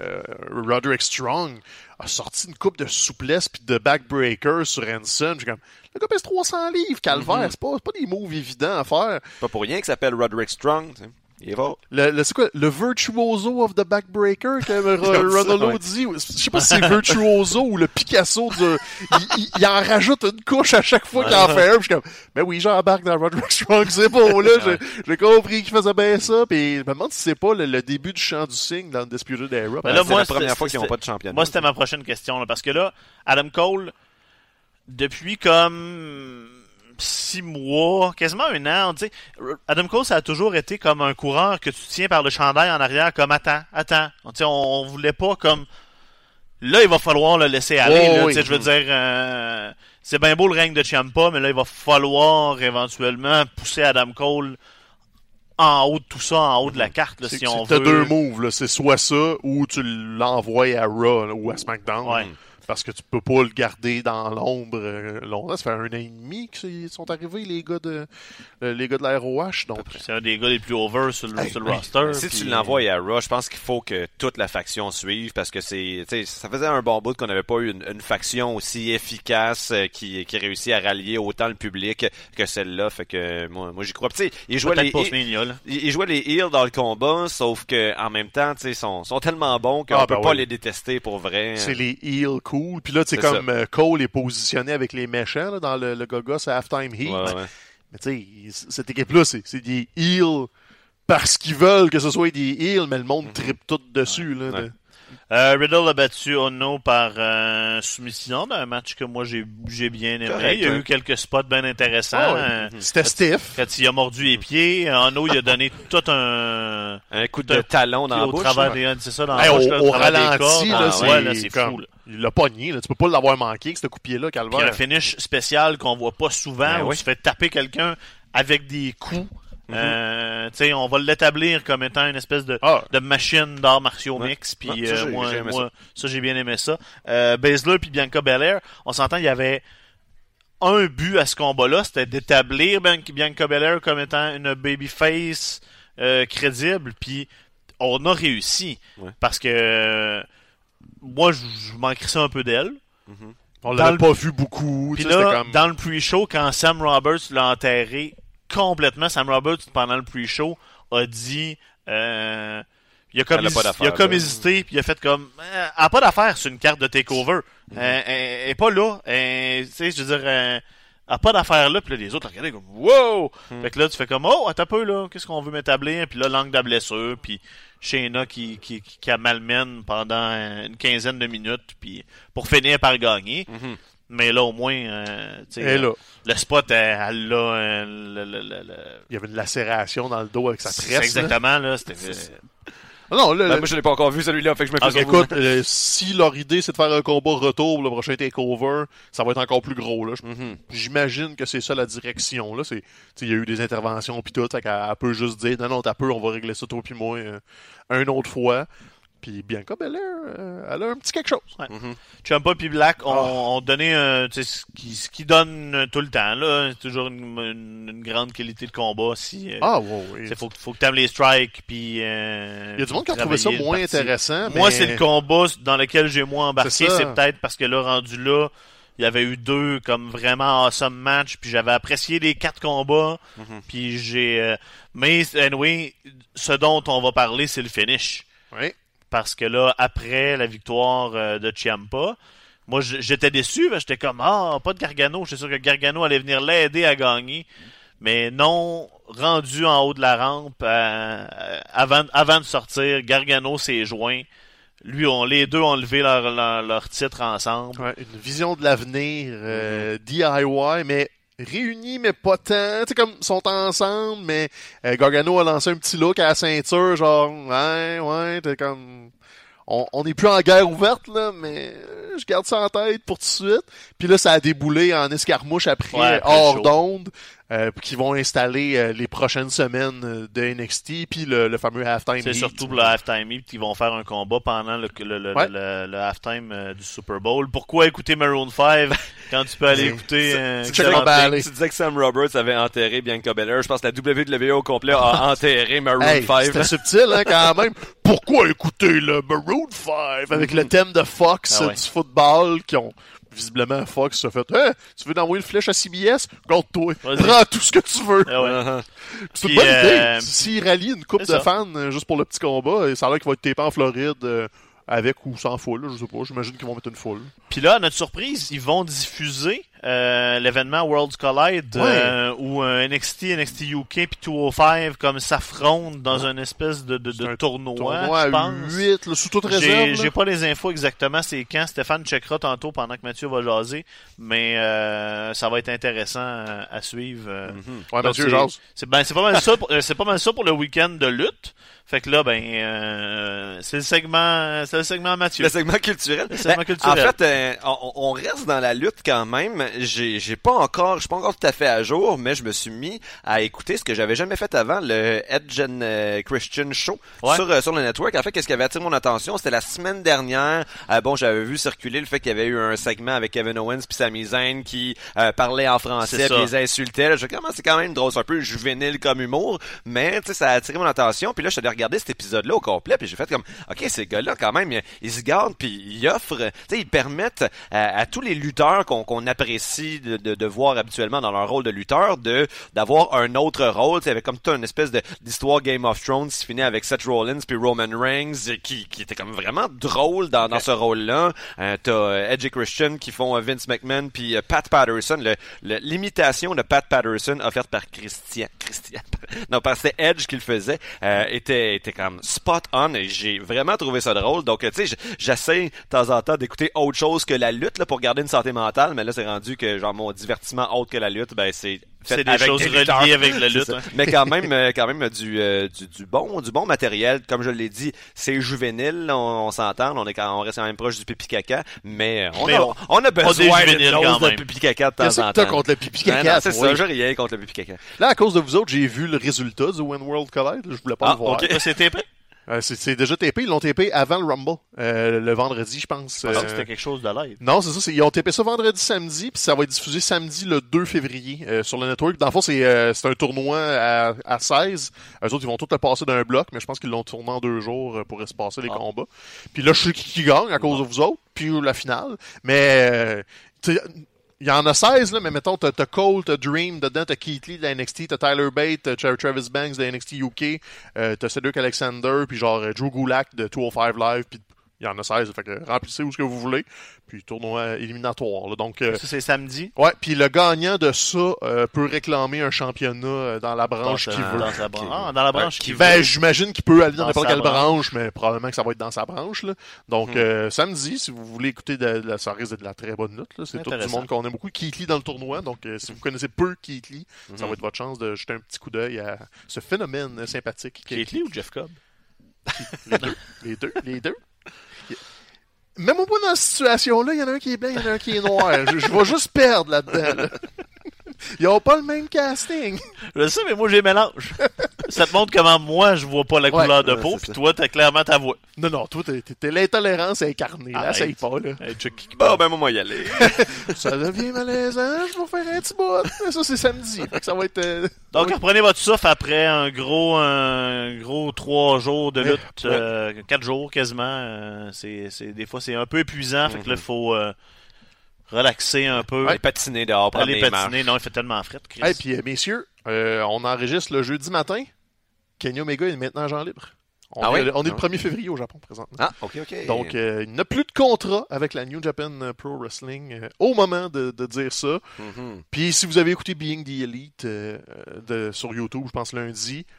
euh, Roderick Strong a sorti une coupe de souplesse puis de backbreaker sur Hanson. J'ai comme, le gars pèse 300 livres, calvaire, c'est pas, c'est pas des moves évidents à faire. Pas pour rien qu'il s'appelle Roderick Strong. tu sais. Il est fort. Le, le- c'est quoi, le virtuoso of the backbreaker que Comme Ronaldo ouais. dit. Je sais pas si c'est virtuoso ou le Picasso de, il, il- il en rajoute une couche à chaque fois qu'il en fait un. puis Je suis comme, ben oui, j'embarque dans Roderick Strong, c'est beau, là. J'ai- J'ai compris qu'il faisait bien ça. Puis je me demande si c'est pas le, le début du chant du signe dans Undisputed Era. Ben là, c'est moi, la première fois qu'ils n'ont pas de championnat. Moi, c'était ma prochaine question, là, parce que là, Adam Cole, depuis comme six mois, quasiment un an, tu sais, Adam Cole, ça a toujours été comme un coureur que tu tiens par le chandail en arrière, comme attends, attends. Tu sais, on, on voulait pas comme là, il va falloir le laisser aller. Oh, là, oui. tu sais, je veux dire, euh, c'est bien beau le règne de Ciampa, mais là, il va falloir éventuellement pousser Adam Cole en haut de tout ça, en haut de la carte, là, C'est si T'as deux moves. C'est soit ça ou tu l'envoies à Raw là, ou à SmackDown. Ouais. Parce que tu peux pas le garder dans l'ombre euh, longtemps. Ça fait un an et demi qu'ils sont arrivés, les gars de, euh, les gars de la ROH. Donc, C'est un des gars les plus over sur le, Hey, sur le oui. roster. Si puis- tu l'envoies à Raw, je pense qu'il faut que toute la faction suive parce que c'est, ça faisait un bon bout qu'on n'avait pas eu une, une faction aussi efficace euh, qui, qui réussit à rallier autant le public que celle-là. Fait que moi, moi j'y crois. Puis, Tu sais, il jouait Peut-être les, il, il jouait les heels dans le combat, sauf que en même temps, tu sais, sont, sont tellement bons qu'on Ah, peut ben pas les détester pour vrai. c'est les heels cool. Puis là, tu sais, C'est comme euh, Cole est positionné avec les méchants là, dans le, le Gogos à Halftime Heat. Ouais, ouais. Mais tu sais, cette équipe-là, c'est c'est des heels parce qu'ils veulent que ce soit des heels, mais le monde tripe tout dessus. Là. Ouais. de- Euh, Riddle a battu Ono par euh, soumission dans un match que moi j'ai j'ai bien aimé. Correct, il y a hein. eu quelques spots bien intéressants. Ouais. Euh, C'était stiff. Quand il a mordu les pieds, Ono il a donné tout un Un coup de talon dans la au bouche. travers des c'est ça dans Hey, la bouche, au, là, au travers des ralenti, cordes. là, Ah, c'est ouais, là, c'est comme- fou. là. Il l'a pogné. Là. Tu peux pas l'avoir manqué, ce coup pied-là, Puis un finish spécial qu'on voit pas souvent Ben où oui. tu fais taper quelqu'un avec des coups. Mhm. Euh, on va l'établir comme étant une espèce de Ah, de machine d'arts martiaux Ouais. mix puis Ouais, ça, euh, j'ai- moi, ça j'ai bien aimé ça euh, Baszler puis Bianca Belair on s'entend il y avait un but à ce combat-là c'était d'établir Bian- Bianca Belair comme étant une babyface euh, crédible puis on a réussi Ouais. parce que moi je je manquerais ça un peu d'elle on dans l'avait le- pas vu beaucoup. puis là, dans le pre-show, quand Sam Roberts l'a enterré complètement, Sam Roberts, pendant le pre-show, a dit euh, Il a comme, Elle a pas hési- d'affaire, il a comme hésité, puis il a fait comme... Euh, elle a pas d'affaire sur une carte de takeover. Mhm. Euh, elle, elle est pas là. Sais, je veux dire... euh, elle a pas d'affaire là, puis là, les autres regardaient comme « Wow! Mhm. Fait que là, tu fais comme « Oh, attends un peu, là, qu'est-ce qu'on veut m'établir? » Puis là, l'angle de la blessure, puis Shayna qui, qui, qui, qui a malmène pendant une quinzaine de minutes, puis pour finir par gagner. Mhm. Mais là, au moins, euh, tu sais, Et là, le spot, elle, elle l'a... euh, le- le- le- le- il y avait une lacération dans le dos avec sa tresse. là. exactement, là, c'était... Ah Non, là, Ben, là, moi, je l'ai pas encore vu celui-là, fait que je me fais vous. écoute, euh, si leur idée c'est de faire un combat retour pour le prochain takeover, ça va être encore plus gros. Là. Mhm. J'imagine que c'est ça la direction. Là. C'est, tu sais, il y a eu des interventions puis tout, fait qu'elle elle peut juste dire non, non, t'as peu, on va régler ça toi puis moi euh, une autre fois. Puis Bianca Belair, euh, elle a un petit quelque chose. Mhm. Champa puis Black ont, Ah. ont donné euh, ce qui, ce qui donne tout le temps. là C'est toujours une, une- une grande qualité de combat. Si, euh, Ah, ouais, ouais. Il faut, faut que tu aimes les strikes. Puis, euh, Il y a du monde qui a trouvé ça moins intéressant. Moi, c'est le combat dans lequel j'ai moins embarqué. C'est peut-être parce que là, rendu là, il y avait eu deux comme vraiment awesome match. Puis j'avais apprécié les quatre combats. Mhm. Puis j'ai... euh, mais, anyway, ce dont on va parler, c'est le finish. Ouais. Parce que là, après la victoire euh, de Ciampa, moi j'étais déçu, parce que j'étais comme Ah, pas de Gargano, j'étais sûr que Gargano allait venir l'aider à gagner. Mais non, rendu en haut de la rampe, euh, avant, avant de sortir, Gargano s'est joint. Lui, on, les deux ont levé leur, leur, leur titre ensemble. Ouais, une vision de l'avenir euh, DIY, mais réunis, mais pas tant. Tu sais, comme, sont ensemble, mais euh, Gargano a lancé un petit look à la ceinture, genre, ouais, ouais, t'es comme... On on n'est plus en guerre ouverte, là, mais euh, je garde ça en tête pour tout de suite. Puis là, ça a déboulé en escarmouche après, Ouais, après hors d'onde, euh, qui vont installer euh, les prochaines semaines euh, de NXT, puis le, le fameux halftime C'est surtout pour le halftime heat qu'ils vont faire un combat pendant le, le, le, Ouais. le, le halftime euh, du Super Bowl. Pourquoi écouter Maroon 5 quand tu peux aller écouter euh, Tu disais, emballé. tu disais que Sam Roberts avait enterré Bianca Belair. Je pense que la WWE au complet a enterré Maroon Hey, 5. c'était subtil, hein, quand même. Pourquoi écouter le Maroon 5 avec le thème de Fox Ah ouais. du football qui ont visiblement Fox se fait Hein, tu veux envoyer une flèche à CBS Garde-toi. Vas-y. Prends tout ce que tu veux. Ah ouais. Uh-huh. C'est une bonne euh, idée. S'il rallie une coupe de ça. fans euh, juste pour le petit combat, et ça a l'air qu'il va être tapé en Floride euh, avec ou sans foule, je sais pas. J'imagine qu'ils vont mettre une foule. Puis là, à notre surprise, ils vont diffuser euh, l'événement Worlds Collide euh, où euh, NXT, NXT UK puis 205 comme s'affrontent dans une espèce de, de, tournoi, Tournoi je pense. 8, là, sous toute réserve. J'ai pas les infos exactement c'est quand. Stéphane checkera tantôt pendant que Mathieu va jaser, mais euh, ça va être intéressant à, à suivre. Mhm. Ouais, Mathieu Jase. C'est ben, pas mal ça. Pour, c'est pas mal ça pour le week-end de lutte. Fait que là, ben, euh, c'est le segment, c'est le segment Mathieu. Le segment culturel. Le segment Ben, culturel. En fait, euh, on, on reste dans la lutte quand même. J'ai, j'ai pas encore, je suis pas encore tout à fait à jour, mais je me suis mis à écouter ce que j'avais jamais fait avant, le Edge and euh, Christian Show Ouais. sur euh, sur le network. En fait, qu'est-ce qui avait attiré mon attention, c'était la semaine dernière. Bon, j'avais vu circuler le fait qu'il y avait eu un segment avec Kevin Owens puis Sami Zayn qui parlait en français, puis les insultait. Là, je c'est quand même drôle, c'est un peu juvénile comme humour, mais tu sais, ça a attiré mon attention. Puis là, je suis allé regarder cet épisode-là au complet, puis j'ai fait comme, ok, ces gars-là quand même, ils, se gardent, puis ils offrent, tu sais, ils permettent à, à tous les lutteurs qu'on apprécie de, de, de voir habituellement dans leur rôle de lutteur, de d'avoir un autre rôle. Tu avec comme toute une espèce d'histoire Game of Thrones qui finit avec Seth Rollins puis Roman Reigns, qui, qui était comme vraiment drôle dans, dans ce rôle-là. Euh, T'as euh, Edge et Christian qui font euh, Vince McMahon puis euh, Pat Patterson, le- le- l'imitation de Pat Patterson offerte par Christian, Christian, non, parce que c'était Edge qui le faisait, euh, était, était comme spot on et j'ai vraiment trouvé ça drôle. Donc, tu sais, j'essaie de temps en temps d'écouter autre chose que la lutte là, pour garder une santé mentale, mais là, c'est rendu que genre mon divertissement autre que la lutte, ben c'est C'est des avec choses des reliées avec la lutte. hein. Mais quand même, euh, quand même du, euh, du, du bon, du bon matériel. Comme je l'ai dit, c'est juvénile, on, on s'entend, on est quand, on reste quand même proche du pipi caca, mais on, Mais a, on- on a besoin d'une dose quand de même. pipi caca de temps Qu'est-ce que t'as contre le pipi caca? c'est ça, j'ai rien contre le pipi caca. Là, à cause de vous autres, j'ai vu le résultat du When World Collide. Je voulais pas Ah, le voir. ok. Ça, c'est TP? Euh, c'est déjà TP. Ils l'ont TP avant le Rumble. euh, le vendredi, je pense. Je pensais que c'était quelque chose de live. Non, c'est ça. c'est- Ils ont TP ça vendredi, samedi, puis ça va être diffusé samedi le 2 février euh, sur le network. Dans le fond, c'est euh, c'est un tournoi à, à 16. Eux autres, ils vont tout le passer d'un bloc, mais je pense qu'ils l'ont tourné en deux jours euh, pour espacer les Ah. combats. Puis là, je sais qui, qui gagne à cause de vous autres, puis la finale. Mais euh, il y en a 16, là, mais mettons, t'as, t'as Cole, t'as Dream, dedans, t'as Keith Lee de la NXT, t'as Tyler Bate, t'as Tra- Travis Banks de NXT UK, euh, t'as Cedric Alexander, puis genre euh, Drew Gulak de 205 Live, puis il y en a 16, fait que remplissez où ce que vous voulez, puis tournoi éliminatoire, là, donc... euh, Ça, c'est samedi. ouais, puis le gagnant de ça euh, peut réclamer un championnat euh, dans la branche qu'il veut. dans sa. Ah, dans la branche qu'il Ben, veut. j'imagine qu'il peut aller dans Dans n'importe quelle branche. branche, mais probablement que ça va être dans sa branche. Là. Donc, Hmm. euh, samedi, si vous voulez écouter de, de la ça risque de la très bonne note. C'est tout du monde qu'on aime beaucoup. Keith Lee dans le tournoi. Donc, euh, si vous connaissez peu Keith Lee, ça va être votre chance de jeter un petit coup d'œil à ce phénomène sympathique. Lee ou Jeff Cobb? Les deux. Les deux. Les deux. Même au point dans cette situation-là, il y en a un qui est blanc, il y en a un qui est noir. je, je vais juste perdre là-dedans. là. Ils ont pas le même casting. Je sais, mais moi, j'ai mélange. ça te montre comment moi, je vois pas la Ouais, couleur de peau, puis ça. toi, t'as clairement ta voix. Non, non, toi, t'es, t'es- t'es l'intolérance incarnée. Là, Arrête. essaye pas, là. Hey, Bon, ben, moi, moi, y aller. Ça devient malaisant, je vais faire un petit bout. Mais Ça, c'est samedi. Fait que ça va être. euh, Donc, oui. reprenez votre souffle après un gros, un gros trois jours de lutte, Ouais. euh, quatre jours quasiment. euh, c'est, c'est, des fois, c'est un peu épuisant, fait que là, il faut euh, relaxer un peu, Aller patiner dehors, prendre aller patiner. marches. Non, il fait tellement frais, Chris. Hey, puis euh, messieurs, euh, on enregistre le jeudi matin. Kenny Omega est maintenant agent libre. On, Ah est, oui? on est le Ah. 1er février au Japon présentement. Ah, ok, ok. Donc, euh, il n'a plus de contrat avec la New Japan Pro Wrestling euh, au moment de, de dire ça. Mhm. Puis, si vous avez écouté Being the Elite de, sur YouTube, je pense lundi, euh,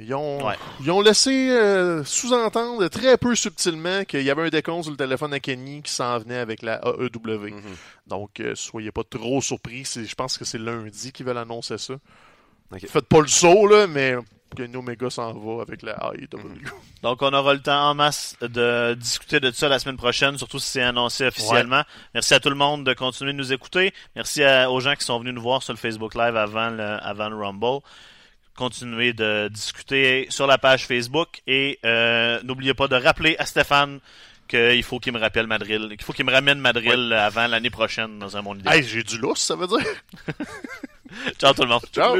ils ont, Ouais. ils ont laissé euh, sous-entendre très peu subtilement qu'il y avait un décompte sur le téléphone à Kenny qui s'en venait avec la AEW. Mhm. Donc, euh, soyez pas trop surpris. Je pense que c'est lundi qu'ils veulent annoncer ça. Ok. Faites pas le saut, là, mais Kenny Omega s'en va avec la AEW. Donc, on aura le temps en masse de discuter de ça la semaine prochaine, surtout si c'est annoncé officiellement. Merci à tout le monde de continuer de nous écouter. Merci à- aux gens qui sont venus nous voir sur le Facebook Live avant le, avant le Rumble. Continuez de discuter sur la page Facebook et euh, n'oubliez pas de rappeler à Stéphane qu'il faut qu'il me rappelle Madrid, qu'il faut qu'il me ramène Madrid avant l'année prochaine dans un monde idéal. Hey, j'ai du lousse, ça veut dire. Ciao tout le monde. Ciao.